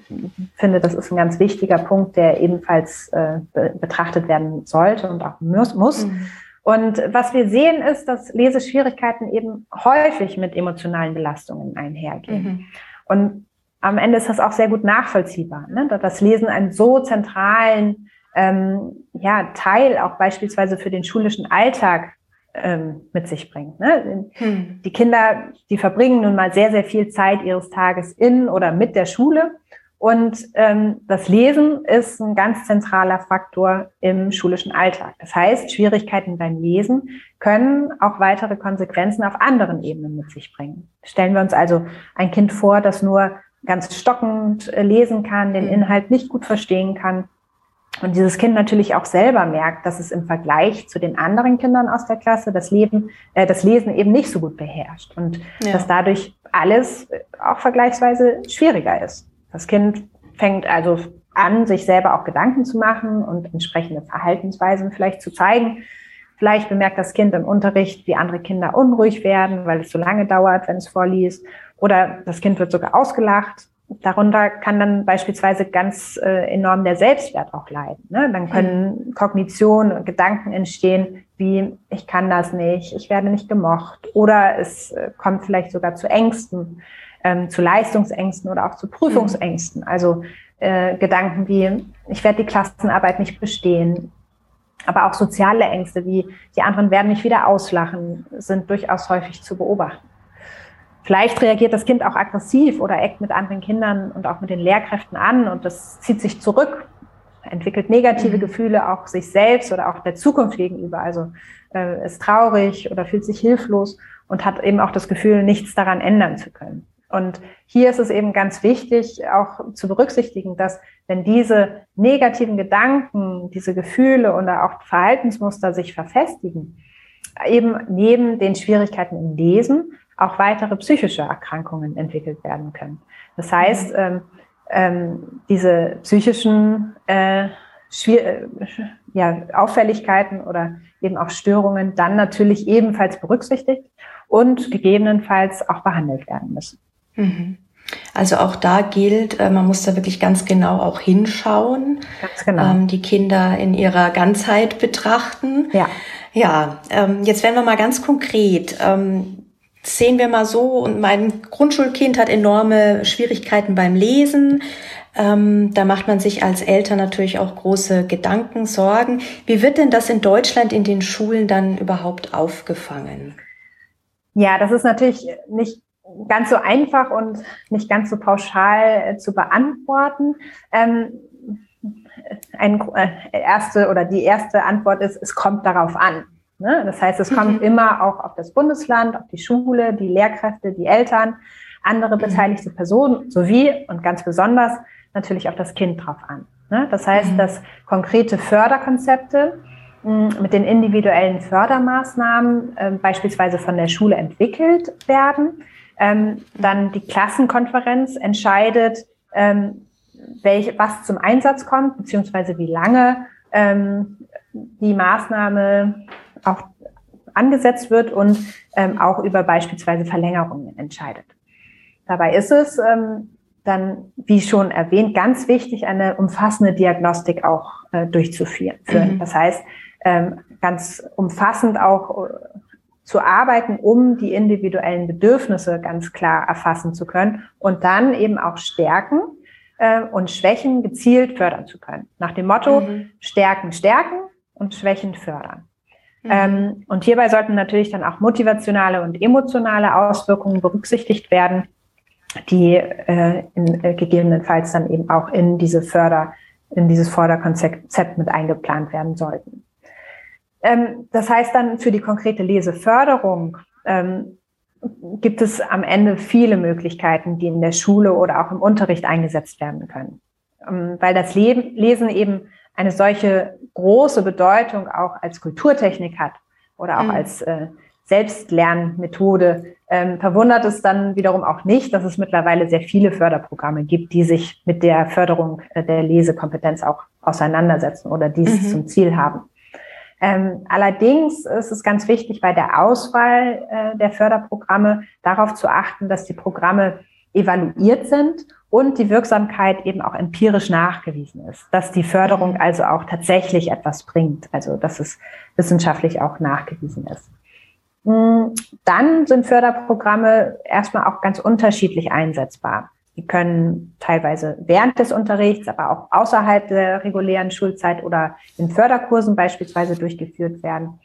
Speaker 4: finde, das ist ein ganz wichtiger Punkt, der ebenfalls äh, be betrachtet werden sollte und auch muss. muss. Mhm. Und was wir sehen, ist, dass Leseschwierigkeiten eben häufig mit emotionalen Belastungen einhergehen. Mhm. Und am Ende ist das auch sehr gut nachvollziehbar, ne? dass das Lesen einen so zentralen ähm, ja, Teil auch beispielsweise für den schulischen Alltag ähm, mit sich bringt. Ne? Hm. Die Kinder, die verbringen nun mal sehr, sehr viel Zeit ihres Tages in oder mit der Schule. Und ähm, das Lesen ist ein ganz zentraler Faktor im schulischen Alltag. Das heißt, Schwierigkeiten beim Lesen können auch weitere Konsequenzen auf anderen Ebenen mit sich bringen. Stellen wir uns also ein Kind vor, das nur ganz stockend äh, lesen kann, den hm. Inhalt nicht gut verstehen kann und dieses Kind natürlich auch selber merkt, dass es im Vergleich zu den anderen Kindern aus der Klasse das Leben, äh, das Lesen eben nicht so gut beherrscht und ja. dass dadurch alles auch vergleichsweise schwieriger ist. Das Kind fängt also an, sich selber auch Gedanken zu machen und entsprechende Verhaltensweisen vielleicht zu zeigen. Vielleicht bemerkt das Kind im Unterricht, wie andere Kinder unruhig werden, weil es so lange dauert, wenn es vorliest. Oder das Kind wird sogar ausgelacht darunter kann dann beispielsweise ganz äh, enorm der Selbstwert auch leiden. Ne? Dann können mhm. Kognitionen und Gedanken entstehen, wie ich kann das nicht, ich werde nicht gemocht. Oder es äh, kommt vielleicht sogar zu Ängsten, ähm, zu Leistungsängsten oder auch zu Prüfungsängsten. Mhm. Also äh, Gedanken wie, ich werde die Klassenarbeit nicht bestehen. Aber auch soziale Ängste wie, die anderen werden mich wieder auslachen, sind durchaus häufig zu beobachten. Vielleicht reagiert das Kind auch aggressiv oder eckt mit anderen Kindern und auch mit den Lehrkräften an und das zieht sich zurück, entwickelt negative mhm. Gefühle auch sich selbst oder auch der Zukunft gegenüber. Also äh, ist traurig oder fühlt sich hilflos und hat eben auch das Gefühl, nichts daran ändern zu können. Und hier ist es eben ganz wichtig, auch zu berücksichtigen, dass wenn diese negativen Gedanken, diese Gefühle oder auch Verhaltensmuster sich verfestigen, eben neben den Schwierigkeiten im Lesen auch weitere psychische Erkrankungen entwickelt werden können. Das heißt, ähm, ähm, diese psychischen äh, Schwier ja, Auffälligkeiten oder eben auch Störungen dann natürlich ebenfalls berücksichtigt und gegebenenfalls auch behandelt werden müssen.
Speaker 3: Mhm. Also auch da gilt, äh, man muss da wirklich ganz genau auch hinschauen, ganz genau. Ähm, die Kinder in ihrer Ganzheit betrachten. Ja. Ja, ähm, jetzt werden wir mal ganz konkret. Ähm, sehen wir mal so, und mein Grundschulkind hat enorme Schwierigkeiten beim Lesen. da macht man sich als Eltern natürlich auch große Gedanken, Sorgen. Wie wird denn das in Deutschland in den Schulen dann überhaupt aufgefangen?
Speaker 4: Ja, das ist natürlich nicht ganz so einfach und nicht ganz so pauschal äh, zu beantworten. Ähm, ein, äh, erste oder die erste Antwort ist, es kommt darauf an. Ne? Das heißt, es kommt mhm. immer auch auf das Bundesland, auf die Schule, die Lehrkräfte, die Eltern, andere mhm. beteiligte Personen sowie und ganz besonders natürlich auf das Kind drauf an. Ne? Das heißt, mhm. dass konkrete Förderkonzepte mit den individuellen Fördermaßnahmen äh, beispielsweise von der Schule entwickelt werden, ähm, dann die Klassenkonferenz entscheidet, ähm, welch, was zum Einsatz kommt, beziehungsweise wie lange ähm, die Maßnahme auch angesetzt wird und ähm, auch über beispielsweise Verlängerungen entscheidet. Dabei ist es ähm, dann, wie schon erwähnt, ganz wichtig, eine umfassende Diagnostik auch äh, durchzuführen. Mhm. Das heißt, ähm, ganz umfassend auch äh, zu arbeiten, um die individuellen Bedürfnisse ganz klar erfassen zu können und dann eben auch Stärken äh, und Schwächen gezielt fördern zu können. Nach dem Motto mhm. Stärken stärken und Schwächen fördern. Mhm. Ähm, und hierbei sollten natürlich dann auch motivationale und emotionale Auswirkungen berücksichtigt werden, die äh, in, äh, gegebenenfalls dann eben auch in diese Förder, in dieses Förderkonzept mit eingeplant werden sollten. Ähm, das heißt dann für die konkrete Leseförderung ähm, gibt es am Ende viele Möglichkeiten, die in der Schule oder auch im Unterricht eingesetzt werden können. Ähm, weil das Lesen eben eine solche große Bedeutung auch als Kulturtechnik hat oder auch mhm. als äh, Selbstlernmethode, ähm, verwundert es dann wiederum auch nicht, dass es mittlerweile sehr viele Förderprogramme gibt, die sich mit der Förderung äh, der Lesekompetenz auch auseinandersetzen oder dies mhm. zum Ziel haben. Ähm, allerdings ist es ganz wichtig bei der Auswahl äh, der Förderprogramme darauf zu achten, dass die Programme evaluiert sind und die Wirksamkeit eben auch empirisch nachgewiesen ist, dass die Förderung mhm. also auch tatsächlich etwas bringt, also dass es wissenschaftlich auch nachgewiesen ist. Hm, dann sind Förderprogramme erstmal auch ganz unterschiedlich einsetzbar. Die können teilweise während des Unterrichts, aber auch außerhalb der regulären Schulzeit oder in Förderkursen beispielsweise durchgeführt werden.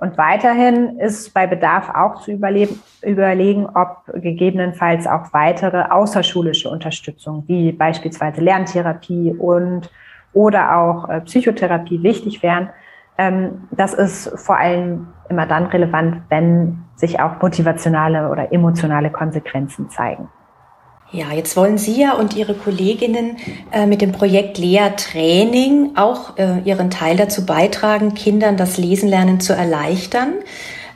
Speaker 4: Und weiterhin ist bei Bedarf auch zu überlegen, ob gegebenenfalls auch weitere außerschulische Unterstützung, wie beispielsweise Lerntherapie und oder auch äh, Psychotherapie wichtig wären. Ähm, das ist vor allem immer dann relevant, wenn sich auch motivationale oder emotionale Konsequenzen zeigen.
Speaker 3: Ja, jetzt wollen Sie ja und Ihre Kolleginnen äh, mit dem Projekt Lea Training auch äh, Ihren Teil dazu beitragen, Kindern das Lesenlernen zu erleichtern.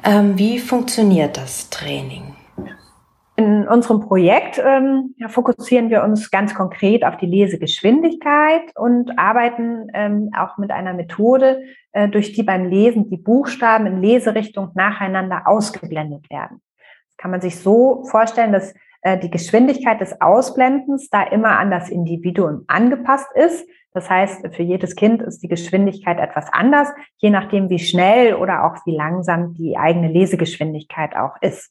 Speaker 3: Ähm, wie funktioniert das Training?
Speaker 4: In unserem Projekt ähm, fokussieren wir uns ganz konkret auf die Lesegeschwindigkeit und arbeiten ähm, auch mit einer Methode, äh, durch die beim Lesen die Buchstaben in Leserichtung nacheinander ausgeblendet werden. Das kann man sich so vorstellen, dass die Geschwindigkeit des Ausblendens da immer an das Individuum angepasst ist. Das heißt, für jedes Kind ist die Geschwindigkeit etwas anders, je nachdem, wie schnell oder auch wie langsam die eigene Lesegeschwindigkeit auch ist.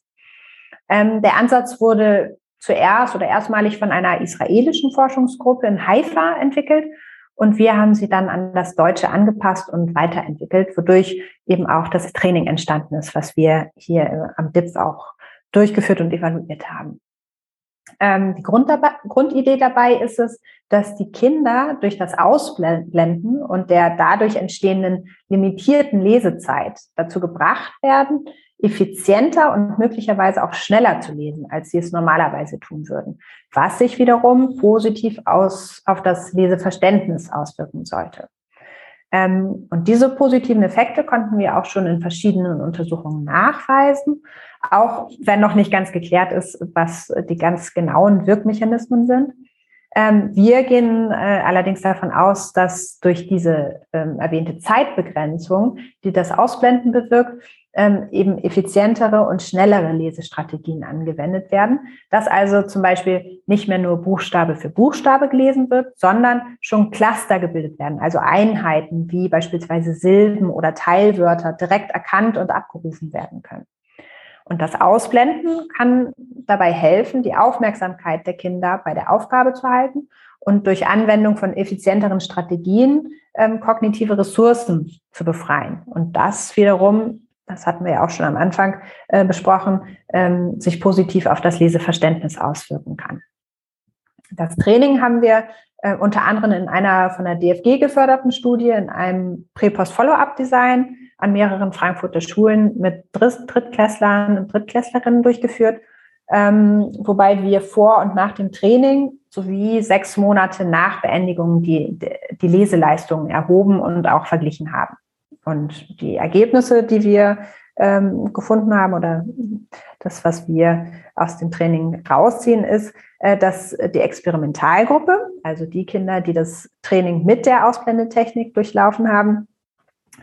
Speaker 4: Ähm, der Ansatz wurde zuerst oder erstmalig von einer israelischen Forschungsgruppe in Haifa entwickelt und wir haben sie dann an das Deutsche angepasst und weiterentwickelt, wodurch eben auch das Training entstanden ist, was wir hier am DIPS auch durchgeführt und evaluiert haben. Ähm, die Grund dabei, Grundidee dabei ist es, dass die Kinder durch das Ausblenden und der dadurch entstehenden limitierten Lesezeit dazu gebracht werden, effizienter und möglicherweise auch schneller zu lesen, als sie es normalerweise tun würden, was sich wiederum positiv aus, auf das Leseverständnis auswirken sollte. Ähm, und diese positiven Effekte konnten wir auch schon in verschiedenen Untersuchungen nachweisen, auch wenn noch nicht ganz geklärt ist, was die ganz genauen Wirkmechanismen sind. Ähm, wir gehen äh, allerdings davon aus, dass durch diese ähm, erwähnte Zeitbegrenzung, die das Ausblenden bewirkt, ähm, eben effizientere und schnellere Lesestrategien angewendet werden, dass also zum Beispiel nicht mehr nur Buchstabe für Buchstabe gelesen wird, sondern schon Cluster gebildet werden, also Einheiten wie beispielsweise Silben oder Teilwörter direkt erkannt und abgerufen werden können. Und das Ausblenden kann dabei helfen, die Aufmerksamkeit der Kinder bei der Aufgabe zu halten und durch Anwendung von effizienteren Strategien ähm, kognitive Ressourcen zu befreien. Und das wiederum, das hatten wir ja auch schon am Anfang äh, besprochen, ähm, sich positiv auf das Leseverständnis auswirken kann. Das Training haben wir äh, unter anderem in einer von der DFG geförderten Studie in einem Prä-Post-Follow-up-Design an mehreren Frankfurter Schulen mit Drittklässlern und Drittklässlerinnen durchgeführt, ähm, wobei wir vor und nach dem Training sowie sechs Monate nach Beendigung die, die Leseleistungen erhoben und auch verglichen haben. Und die Ergebnisse, die wir ähm, gefunden haben oder das, was wir aus dem Training rausziehen, ist, äh, dass die Experimentalgruppe, also die Kinder, die das Training mit der Ausblendetechnik durchlaufen haben,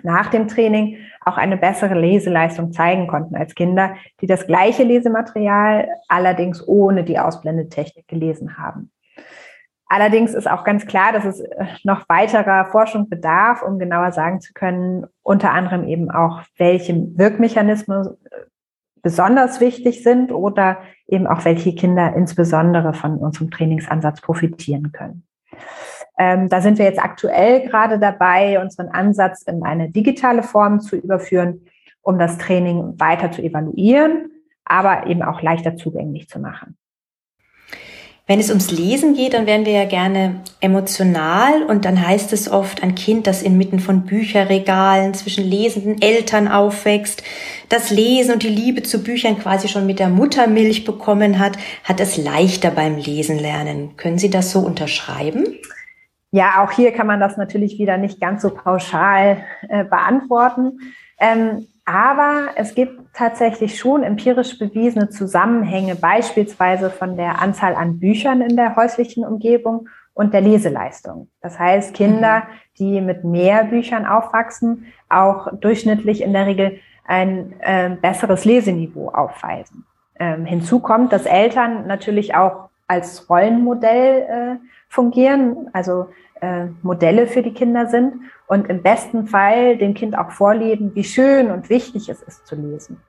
Speaker 4: nach dem Training auch eine bessere Leseleistung zeigen konnten als Kinder, die das gleiche Lesematerial allerdings ohne die Ausblendetechnik gelesen haben. Allerdings ist auch ganz klar, dass es äh, noch weiterer Forschung bedarf, um genauer sagen zu können, unter anderem eben auch, welche Wirkmechanismen äh, besonders wichtig sind oder eben auch welche Kinder insbesondere von unserem Trainingsansatz profitieren können. Ähm, da sind wir jetzt aktuell gerade dabei, unseren Ansatz in eine digitale Form zu überführen, um das Training weiter zu evaluieren, aber eben auch leichter zugänglich zu machen.
Speaker 3: Wenn es ums Lesen geht, dann werden wir ja gerne emotional und dann heißt es oft, ein Kind, das inmitten von Bücherregalen zwischen lesenden Eltern aufwächst, das Lesen und die Liebe zu Büchern quasi schon mit der Muttermilch bekommen hat, hat es leichter beim Lesen lernen. Können Sie das so unterschreiben?
Speaker 4: Ja, auch hier kann man das natürlich wieder nicht ganz so pauschal äh, beantworten. Ähm, aber es gibt tatsächlich schon empirisch bewiesene Zusammenhänge, beispielsweise von der Anzahl an Büchern in der häuslichen Umgebung und der Leseleistung. Das heißt, Kinder, mhm. die mit mehr Büchern aufwachsen, auch durchschnittlich in der Regel ein äh, besseres Leseniveau aufweisen. Ähm, hinzu kommt, dass Eltern natürlich auch als Rollenmodell äh, fungieren, also äh, Modelle für die Kinder sind und im besten Fall dem Kind auch vorleben, wie schön und wichtig es ist zu lesen.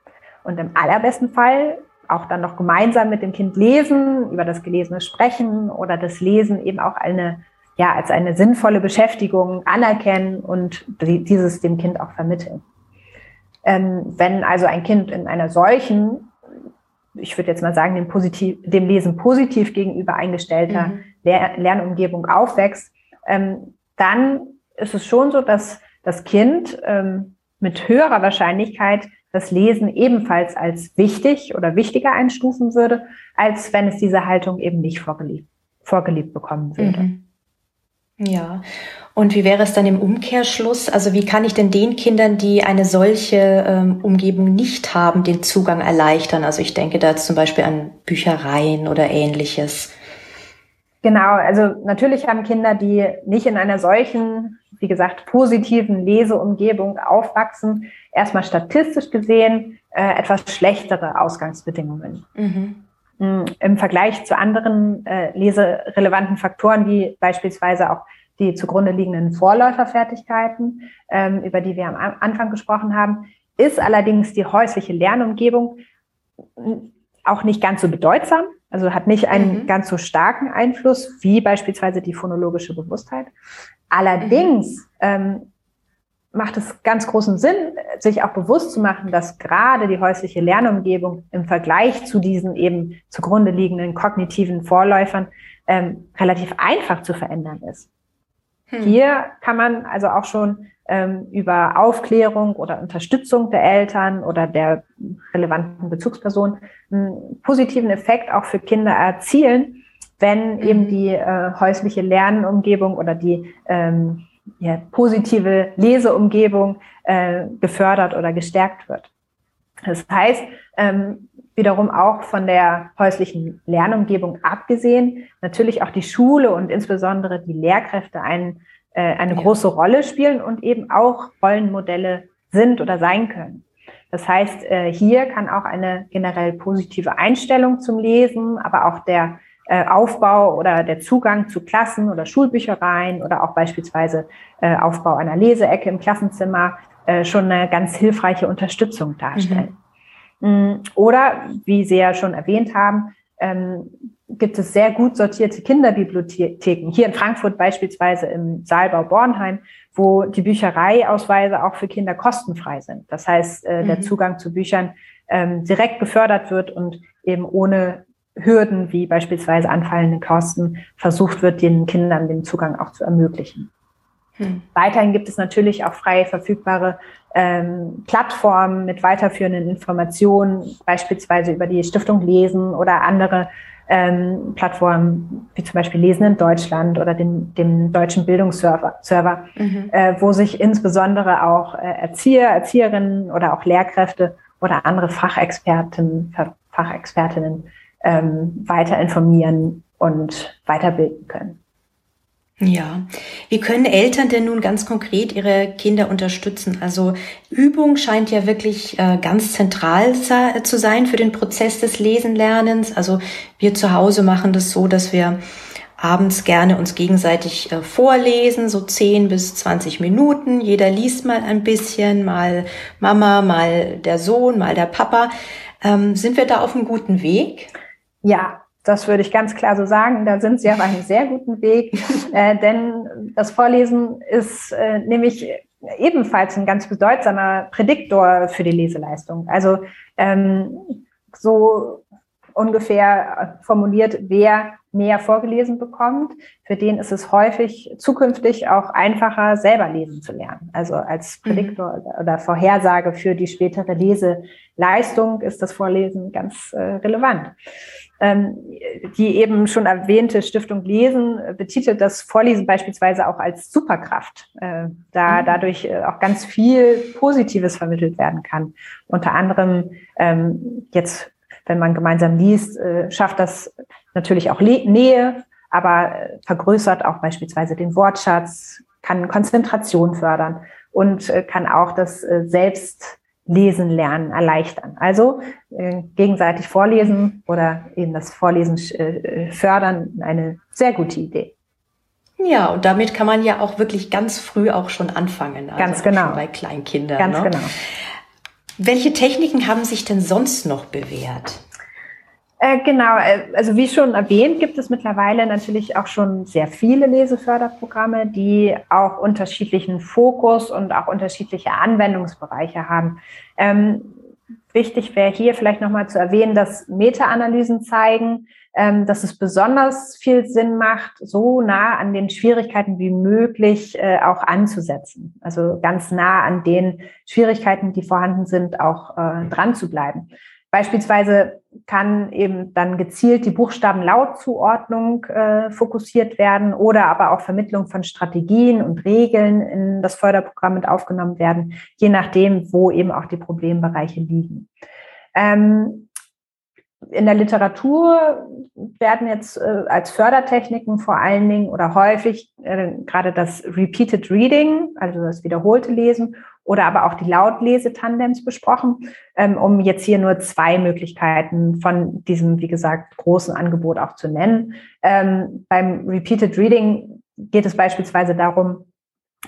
Speaker 4: Und im allerbesten Fall auch dann noch gemeinsam mit dem Kind lesen, über das Gelesene sprechen oder das Lesen eben auch eine, ja, als eine sinnvolle Beschäftigung anerkennen und dieses dem Kind auch vermitteln. Ähm, wenn also ein Kind in einer solchen ich würde jetzt mal sagen, dem, positiv, dem Lesen positiv gegenüber eingestellter mhm. Lernumgebung aufwächst, ähm, dann ist es schon so, dass das Kind ähm, mit höherer Wahrscheinlichkeit das Lesen ebenfalls als wichtig oder wichtiger einstufen würde, als wenn es diese Haltung eben nicht vorgelebt, vorgelebt bekommen würde. Mhm.
Speaker 3: Ja, und wie wäre es dann im Umkehrschluss? Also wie kann ich denn den Kindern, die eine solche ähm, Umgebung nicht haben, den Zugang erleichtern? Also ich denke da zum Beispiel an Büchereien oder ähnliches.
Speaker 4: Genau, also natürlich haben Kinder, die nicht in einer solchen, wie gesagt, positiven Leseumgebung aufwachsen, erstmal statistisch gesehen äh, etwas schlechtere Ausgangsbedingungen. Mhm. Mm, Im Vergleich zu anderen äh, leserelevanten Faktoren, wie beispielsweise auch die zugrunde liegenden Vorläuferfertigkeiten, ähm, über die wir am Anfang gesprochen haben, ist allerdings die häusliche Lernumgebung auch nicht ganz so bedeutsam, also hat nicht einen mhm. ganz so starken Einfluss wie beispielsweise die phonologische Bewusstheit. Allerdings mhm. ähm, macht es ganz großen Sinn, sich auch bewusst zu machen, dass gerade die häusliche Lernumgebung im Vergleich zu diesen eben zugrunde liegenden kognitiven Vorläufern ähm, relativ einfach zu verändern ist. Hm. Hier kann man also auch schon ähm, über Aufklärung oder Unterstützung der Eltern oder der relevanten Bezugsperson einen positiven Effekt auch für Kinder erzielen, wenn mhm. eben die äh, häusliche Lernumgebung oder die ähm, ja, positive Leseumgebung äh, gefördert oder gestärkt wird. Das heißt, ähm, wiederum auch von der häuslichen Lernumgebung abgesehen, natürlich auch die Schule und insbesondere die Lehrkräfte ein, äh, eine ja. große Rolle spielen und eben auch Rollenmodelle sind oder sein können. Das heißt, äh, hier kann auch eine generell positive Einstellung zum Lesen, aber auch der äh, Aufbau oder der Zugang zu Klassen oder Schulbüchereien oder auch beispielsweise Aufbau einer Leseecke im Klassenzimmer schon eine ganz hilfreiche Unterstützung darstellen. Mhm. Mm, oder, wie Sie ja schon erwähnt haben, ähm, gibt es sehr gut sortierte Kinderbibliotheken. Hier in Frankfurt beispielsweise im Saalbau Bornheim, wo die Büchereiausweise auch für Kinder kostenfrei sind. Das heißt, äh, mhm. der Zugang zu Büchern ähm, direkt gefördert wird und eben ohne Hürden wie beispielsweise anfallende Kosten versucht wird, den Kindern den Zugang auch zu ermöglichen. Hm. Weiterhin gibt es natürlich auch frei verfügbare ähm, Plattformen mit weiterführenden Informationen, beispielsweise über die Stiftung Lesen oder andere ähm, Plattformen, wie zum Beispiel Lesen in Deutschland oder den, dem deutschen Bildungsserver, Server, mhm. äh, wo sich insbesondere auch äh, Erzieher, Erzieherinnen oder auch Lehrkräfte oder andere Fachexperten, Fachexpertinnen ähm, weiter informieren und weiterbilden können.
Speaker 3: Ja, wie können Eltern denn nun ganz konkret ihre Kinder unterstützen? Also Übung scheint ja wirklich äh, ganz zentral zu sein für den Prozess des Lesenlernens. Also wir zu Hause machen das so, dass wir abends gerne uns gegenseitig äh, vorlesen, so 10 bis 20 Minuten. Jeder liest mal ein bisschen, mal Mama, mal der Sohn, mal der Papa. Ähm, sind wir da auf einem guten Weg?
Speaker 4: Ja, das würde ich ganz klar so sagen. Da sind Sie auf einem sehr guten Weg, äh, denn das Vorlesen ist äh, nämlich ebenfalls ein ganz bedeutsamer Prädiktor für die Leseleistung. Also ähm, so ungefähr formuliert, wer mehr vorgelesen bekommt, für den ist es häufig zukünftig auch einfacher, selber lesen zu lernen. Also als mhm. Prädiktor oder Vorhersage für die spätere Leseleistung ist das Vorlesen ganz äh, relevant. Ähm, die eben schon erwähnte Stiftung Lesen betitelt das Vorlesen beispielsweise auch als Superkraft, äh, da mhm. dadurch äh, auch ganz viel Positives vermittelt werden kann. Unter anderem ähm, jetzt, wenn man gemeinsam liest, äh, schafft das natürlich auch Nähe, aber vergrößert auch beispielsweise den Wortschatz, kann Konzentration fördern und kann auch das Selbst Lesen lernen erleichtern. Also äh, gegenseitig vorlesen oder eben das Vorlesen äh, fördern, eine sehr gute Idee.
Speaker 3: Ja, und damit kann man ja auch wirklich ganz früh auch schon anfangen.
Speaker 4: Also ganz genau.
Speaker 3: bei Kleinkindern.
Speaker 4: Ganz ne? genau.
Speaker 3: Welche Techniken haben sich denn sonst noch bewährt?
Speaker 4: Äh, genau, äh, also wie schon erwähnt, gibt es mittlerweile natürlich auch schon sehr viele Leseförderprogramme, die auch unterschiedlichen Fokus und auch unterschiedliche Anwendungsbereiche haben. Ähm, wichtig wäre hier vielleicht nochmal zu erwähnen, dass Meta-Analysen zeigen, ähm, dass es besonders viel Sinn macht, so nah an den Schwierigkeiten wie möglich äh, auch anzusetzen. Also ganz nah an den Schwierigkeiten, die vorhanden sind, auch äh, dran zu bleiben. Beispielsweise kann eben dann gezielt die Buchstabenlautzuordnung äh, fokussiert werden oder aber auch Vermittlung von Strategien und Regeln in das Förderprogramm mit aufgenommen werden, je nachdem, wo eben auch die Problembereiche liegen. Ähm, in der Literatur werden jetzt äh, als Fördertechniken vor allen Dingen oder häufig äh, gerade das Repeated Reading, also das wiederholte Lesen oder aber auch die Lautlesetandems besprochen, ähm, um jetzt hier nur zwei Möglichkeiten von diesem, wie gesagt, großen Angebot auch zu nennen. Ähm, beim Repeated Reading geht es beispielsweise darum,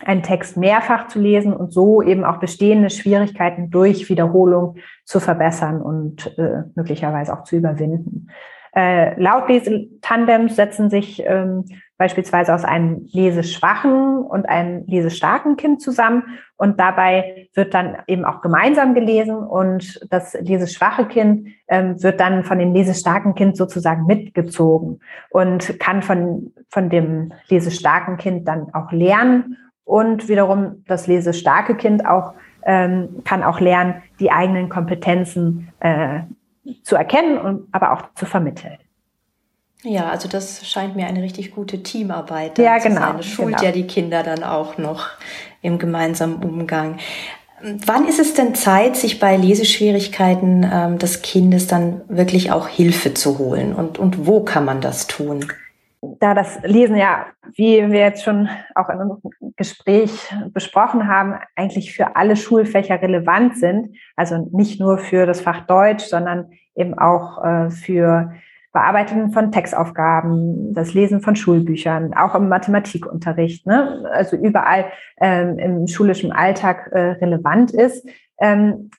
Speaker 4: einen Text mehrfach zu lesen und so eben auch bestehende Schwierigkeiten durch Wiederholung zu verbessern und äh, möglicherweise auch zu überwinden. Äh, Lautlesetandems setzen sich ähm, beispielsweise aus einem leseschwachen und einem lesestarken Kind zusammen. Und dabei wird dann eben auch gemeinsam gelesen und das leseschwache Kind ähm, wird dann von dem lesestarken Kind sozusagen mitgezogen und kann von, von dem lesestarken Kind dann auch lernen Und wiederum das lesestarke Kind auch ähm, kann auch lernen, die eigenen Kompetenzen äh, zu erkennen und aber auch zu vermitteln.
Speaker 3: Ja, also das scheint mir eine richtig gute Teamarbeit
Speaker 4: ja, zu genau,
Speaker 3: sein. Das schult
Speaker 4: genau.
Speaker 3: ja die Kinder dann auch noch im gemeinsamen Umgang. Wann ist es denn Zeit, sich bei Leseschwierigkeiten ähm, des Kindes dann wirklich auch Hilfe zu holen? Und, und wo kann man das tun?
Speaker 4: Da das Lesen ja, wie wir jetzt schon auch in unserem Gespräch besprochen haben, eigentlich für alle Schulfächer relevant sind, also nicht nur für das Fach Deutsch, sondern eben auch äh, für Bearbeiten von Textaufgaben, das Lesen von Schulbüchern, auch im Mathematikunterricht, ne? also überall ähm, im schulischen Alltag äh, relevant ist, ähm,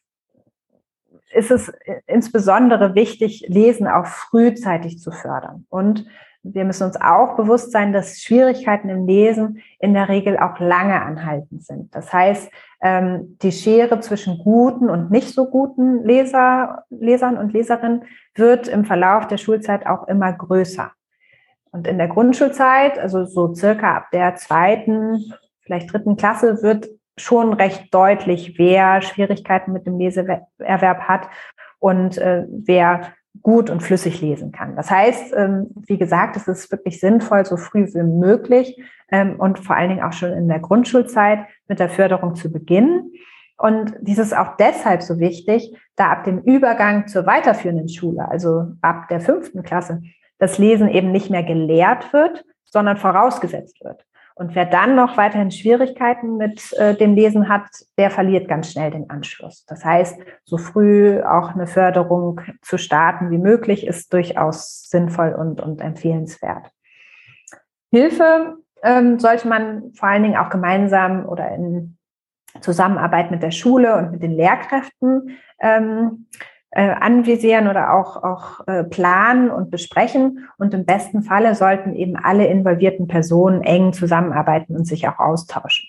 Speaker 4: ist es insbesondere wichtig, Lesen auch frühzeitig zu fördern. Und wir müssen uns auch bewusst sein, dass Schwierigkeiten im Lesen in der Regel auch lange anhaltend sind. Das heißt, ähm, die Schere zwischen guten und nicht so guten Leser, Lesern und Leserinnen wird im Verlauf der Schulzeit auch immer größer. Und in der Grundschulzeit, also so circa ab der zweiten, vielleicht dritten Klasse, wird schon recht deutlich, wer Schwierigkeiten mit dem Leseerwerb hat und äh, wer gut und flüssig lesen kann. Das heißt, ähm, wie gesagt, es ist wirklich sinnvoll, so früh wie möglich ähm, und vor allen Dingen auch schon in der Grundschulzeit mit der Förderung zu beginnen. Und dies ist auch deshalb so wichtig, da ab dem Übergang zur weiterführenden Schule, also ab der fünften Klasse, das Lesen eben nicht mehr gelehrt wird, sondern vorausgesetzt wird. Und wer dann noch weiterhin Schwierigkeiten mit äh, dem Lesen hat, der verliert ganz schnell den Anschluss. Das heißt, so früh auch eine Förderung zu starten wie möglich ist durchaus sinnvoll und, und empfehlenswert. Hilfe ähm, sollte man vor allen Dingen auch gemeinsam oder in Zusammenarbeit mit der Schule und mit den Lehrkräften ähm, äh, anvisieren oder auch, auch äh, planen und besprechen. Und im besten Falle sollten eben alle involvierten Personen eng zusammenarbeiten und sich auch austauschen.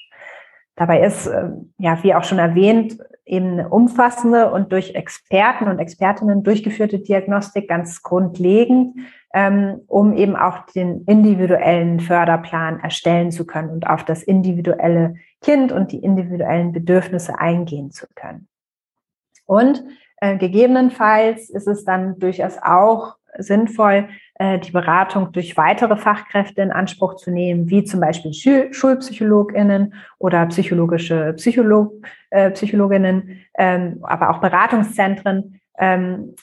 Speaker 4: Dabei ist, äh, ja, wie auch schon erwähnt, eben eine umfassende und durch Experten und Expertinnen durchgeführte Diagnostik ganz grundlegend, ähm, um eben auch den individuellen Förderplan erstellen zu können und auf das individuelle Kind und die individuellen Bedürfnisse eingehen zu können. Und äh, gegebenenfalls ist es dann durchaus auch sinnvoll, äh, die Beratung durch weitere Fachkräfte in Anspruch zu nehmen, wie zum Beispiel Schul Schulpsychologinnen oder psychologische Psycholog äh, Psychologinnen, ähm, aber auch Beratungszentren, ähm,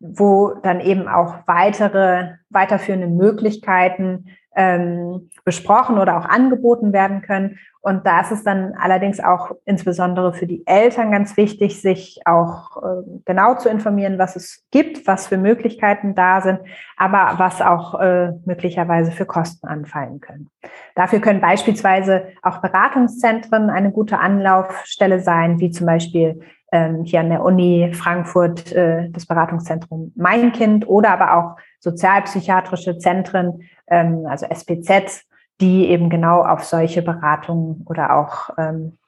Speaker 4: wo dann eben auch weitere weiterführende Möglichkeiten ähm, besprochen oder auch angeboten werden können. Und da ist es dann allerdings auch insbesondere für die Eltern ganz wichtig, sich auch äh, genau zu informieren, was es gibt, was für Möglichkeiten da sind, aber was auch äh, möglicherweise für Kosten anfallen können. Dafür können beispielsweise auch Beratungszentren eine gute Anlaufstelle sein, wie zum Beispiel ähm, hier an der Uni Frankfurt äh, das Beratungszentrum Mein Kind oder aber auch sozialpsychiatrische Zentren, ähm, also SPZ, die eben genau auf solche Beratungen oder auch ähm,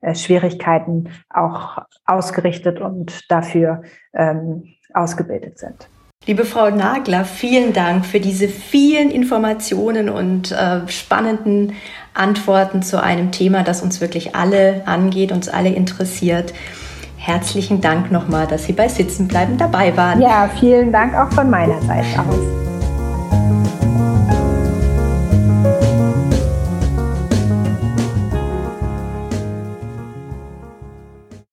Speaker 4: äh, Schwierigkeiten auch ausgerichtet und dafür ähm, ausgebildet sind.
Speaker 3: Liebe Frau Nagler, vielen Dank für diese vielen Informationen und äh, spannenden Antworten zu einem Thema, das uns wirklich alle angeht, uns alle interessiert. Herzlichen Dank nochmal, dass Sie bei Sitzenbleiben dabei waren.
Speaker 4: Ja, vielen Dank auch von meiner Seite aus.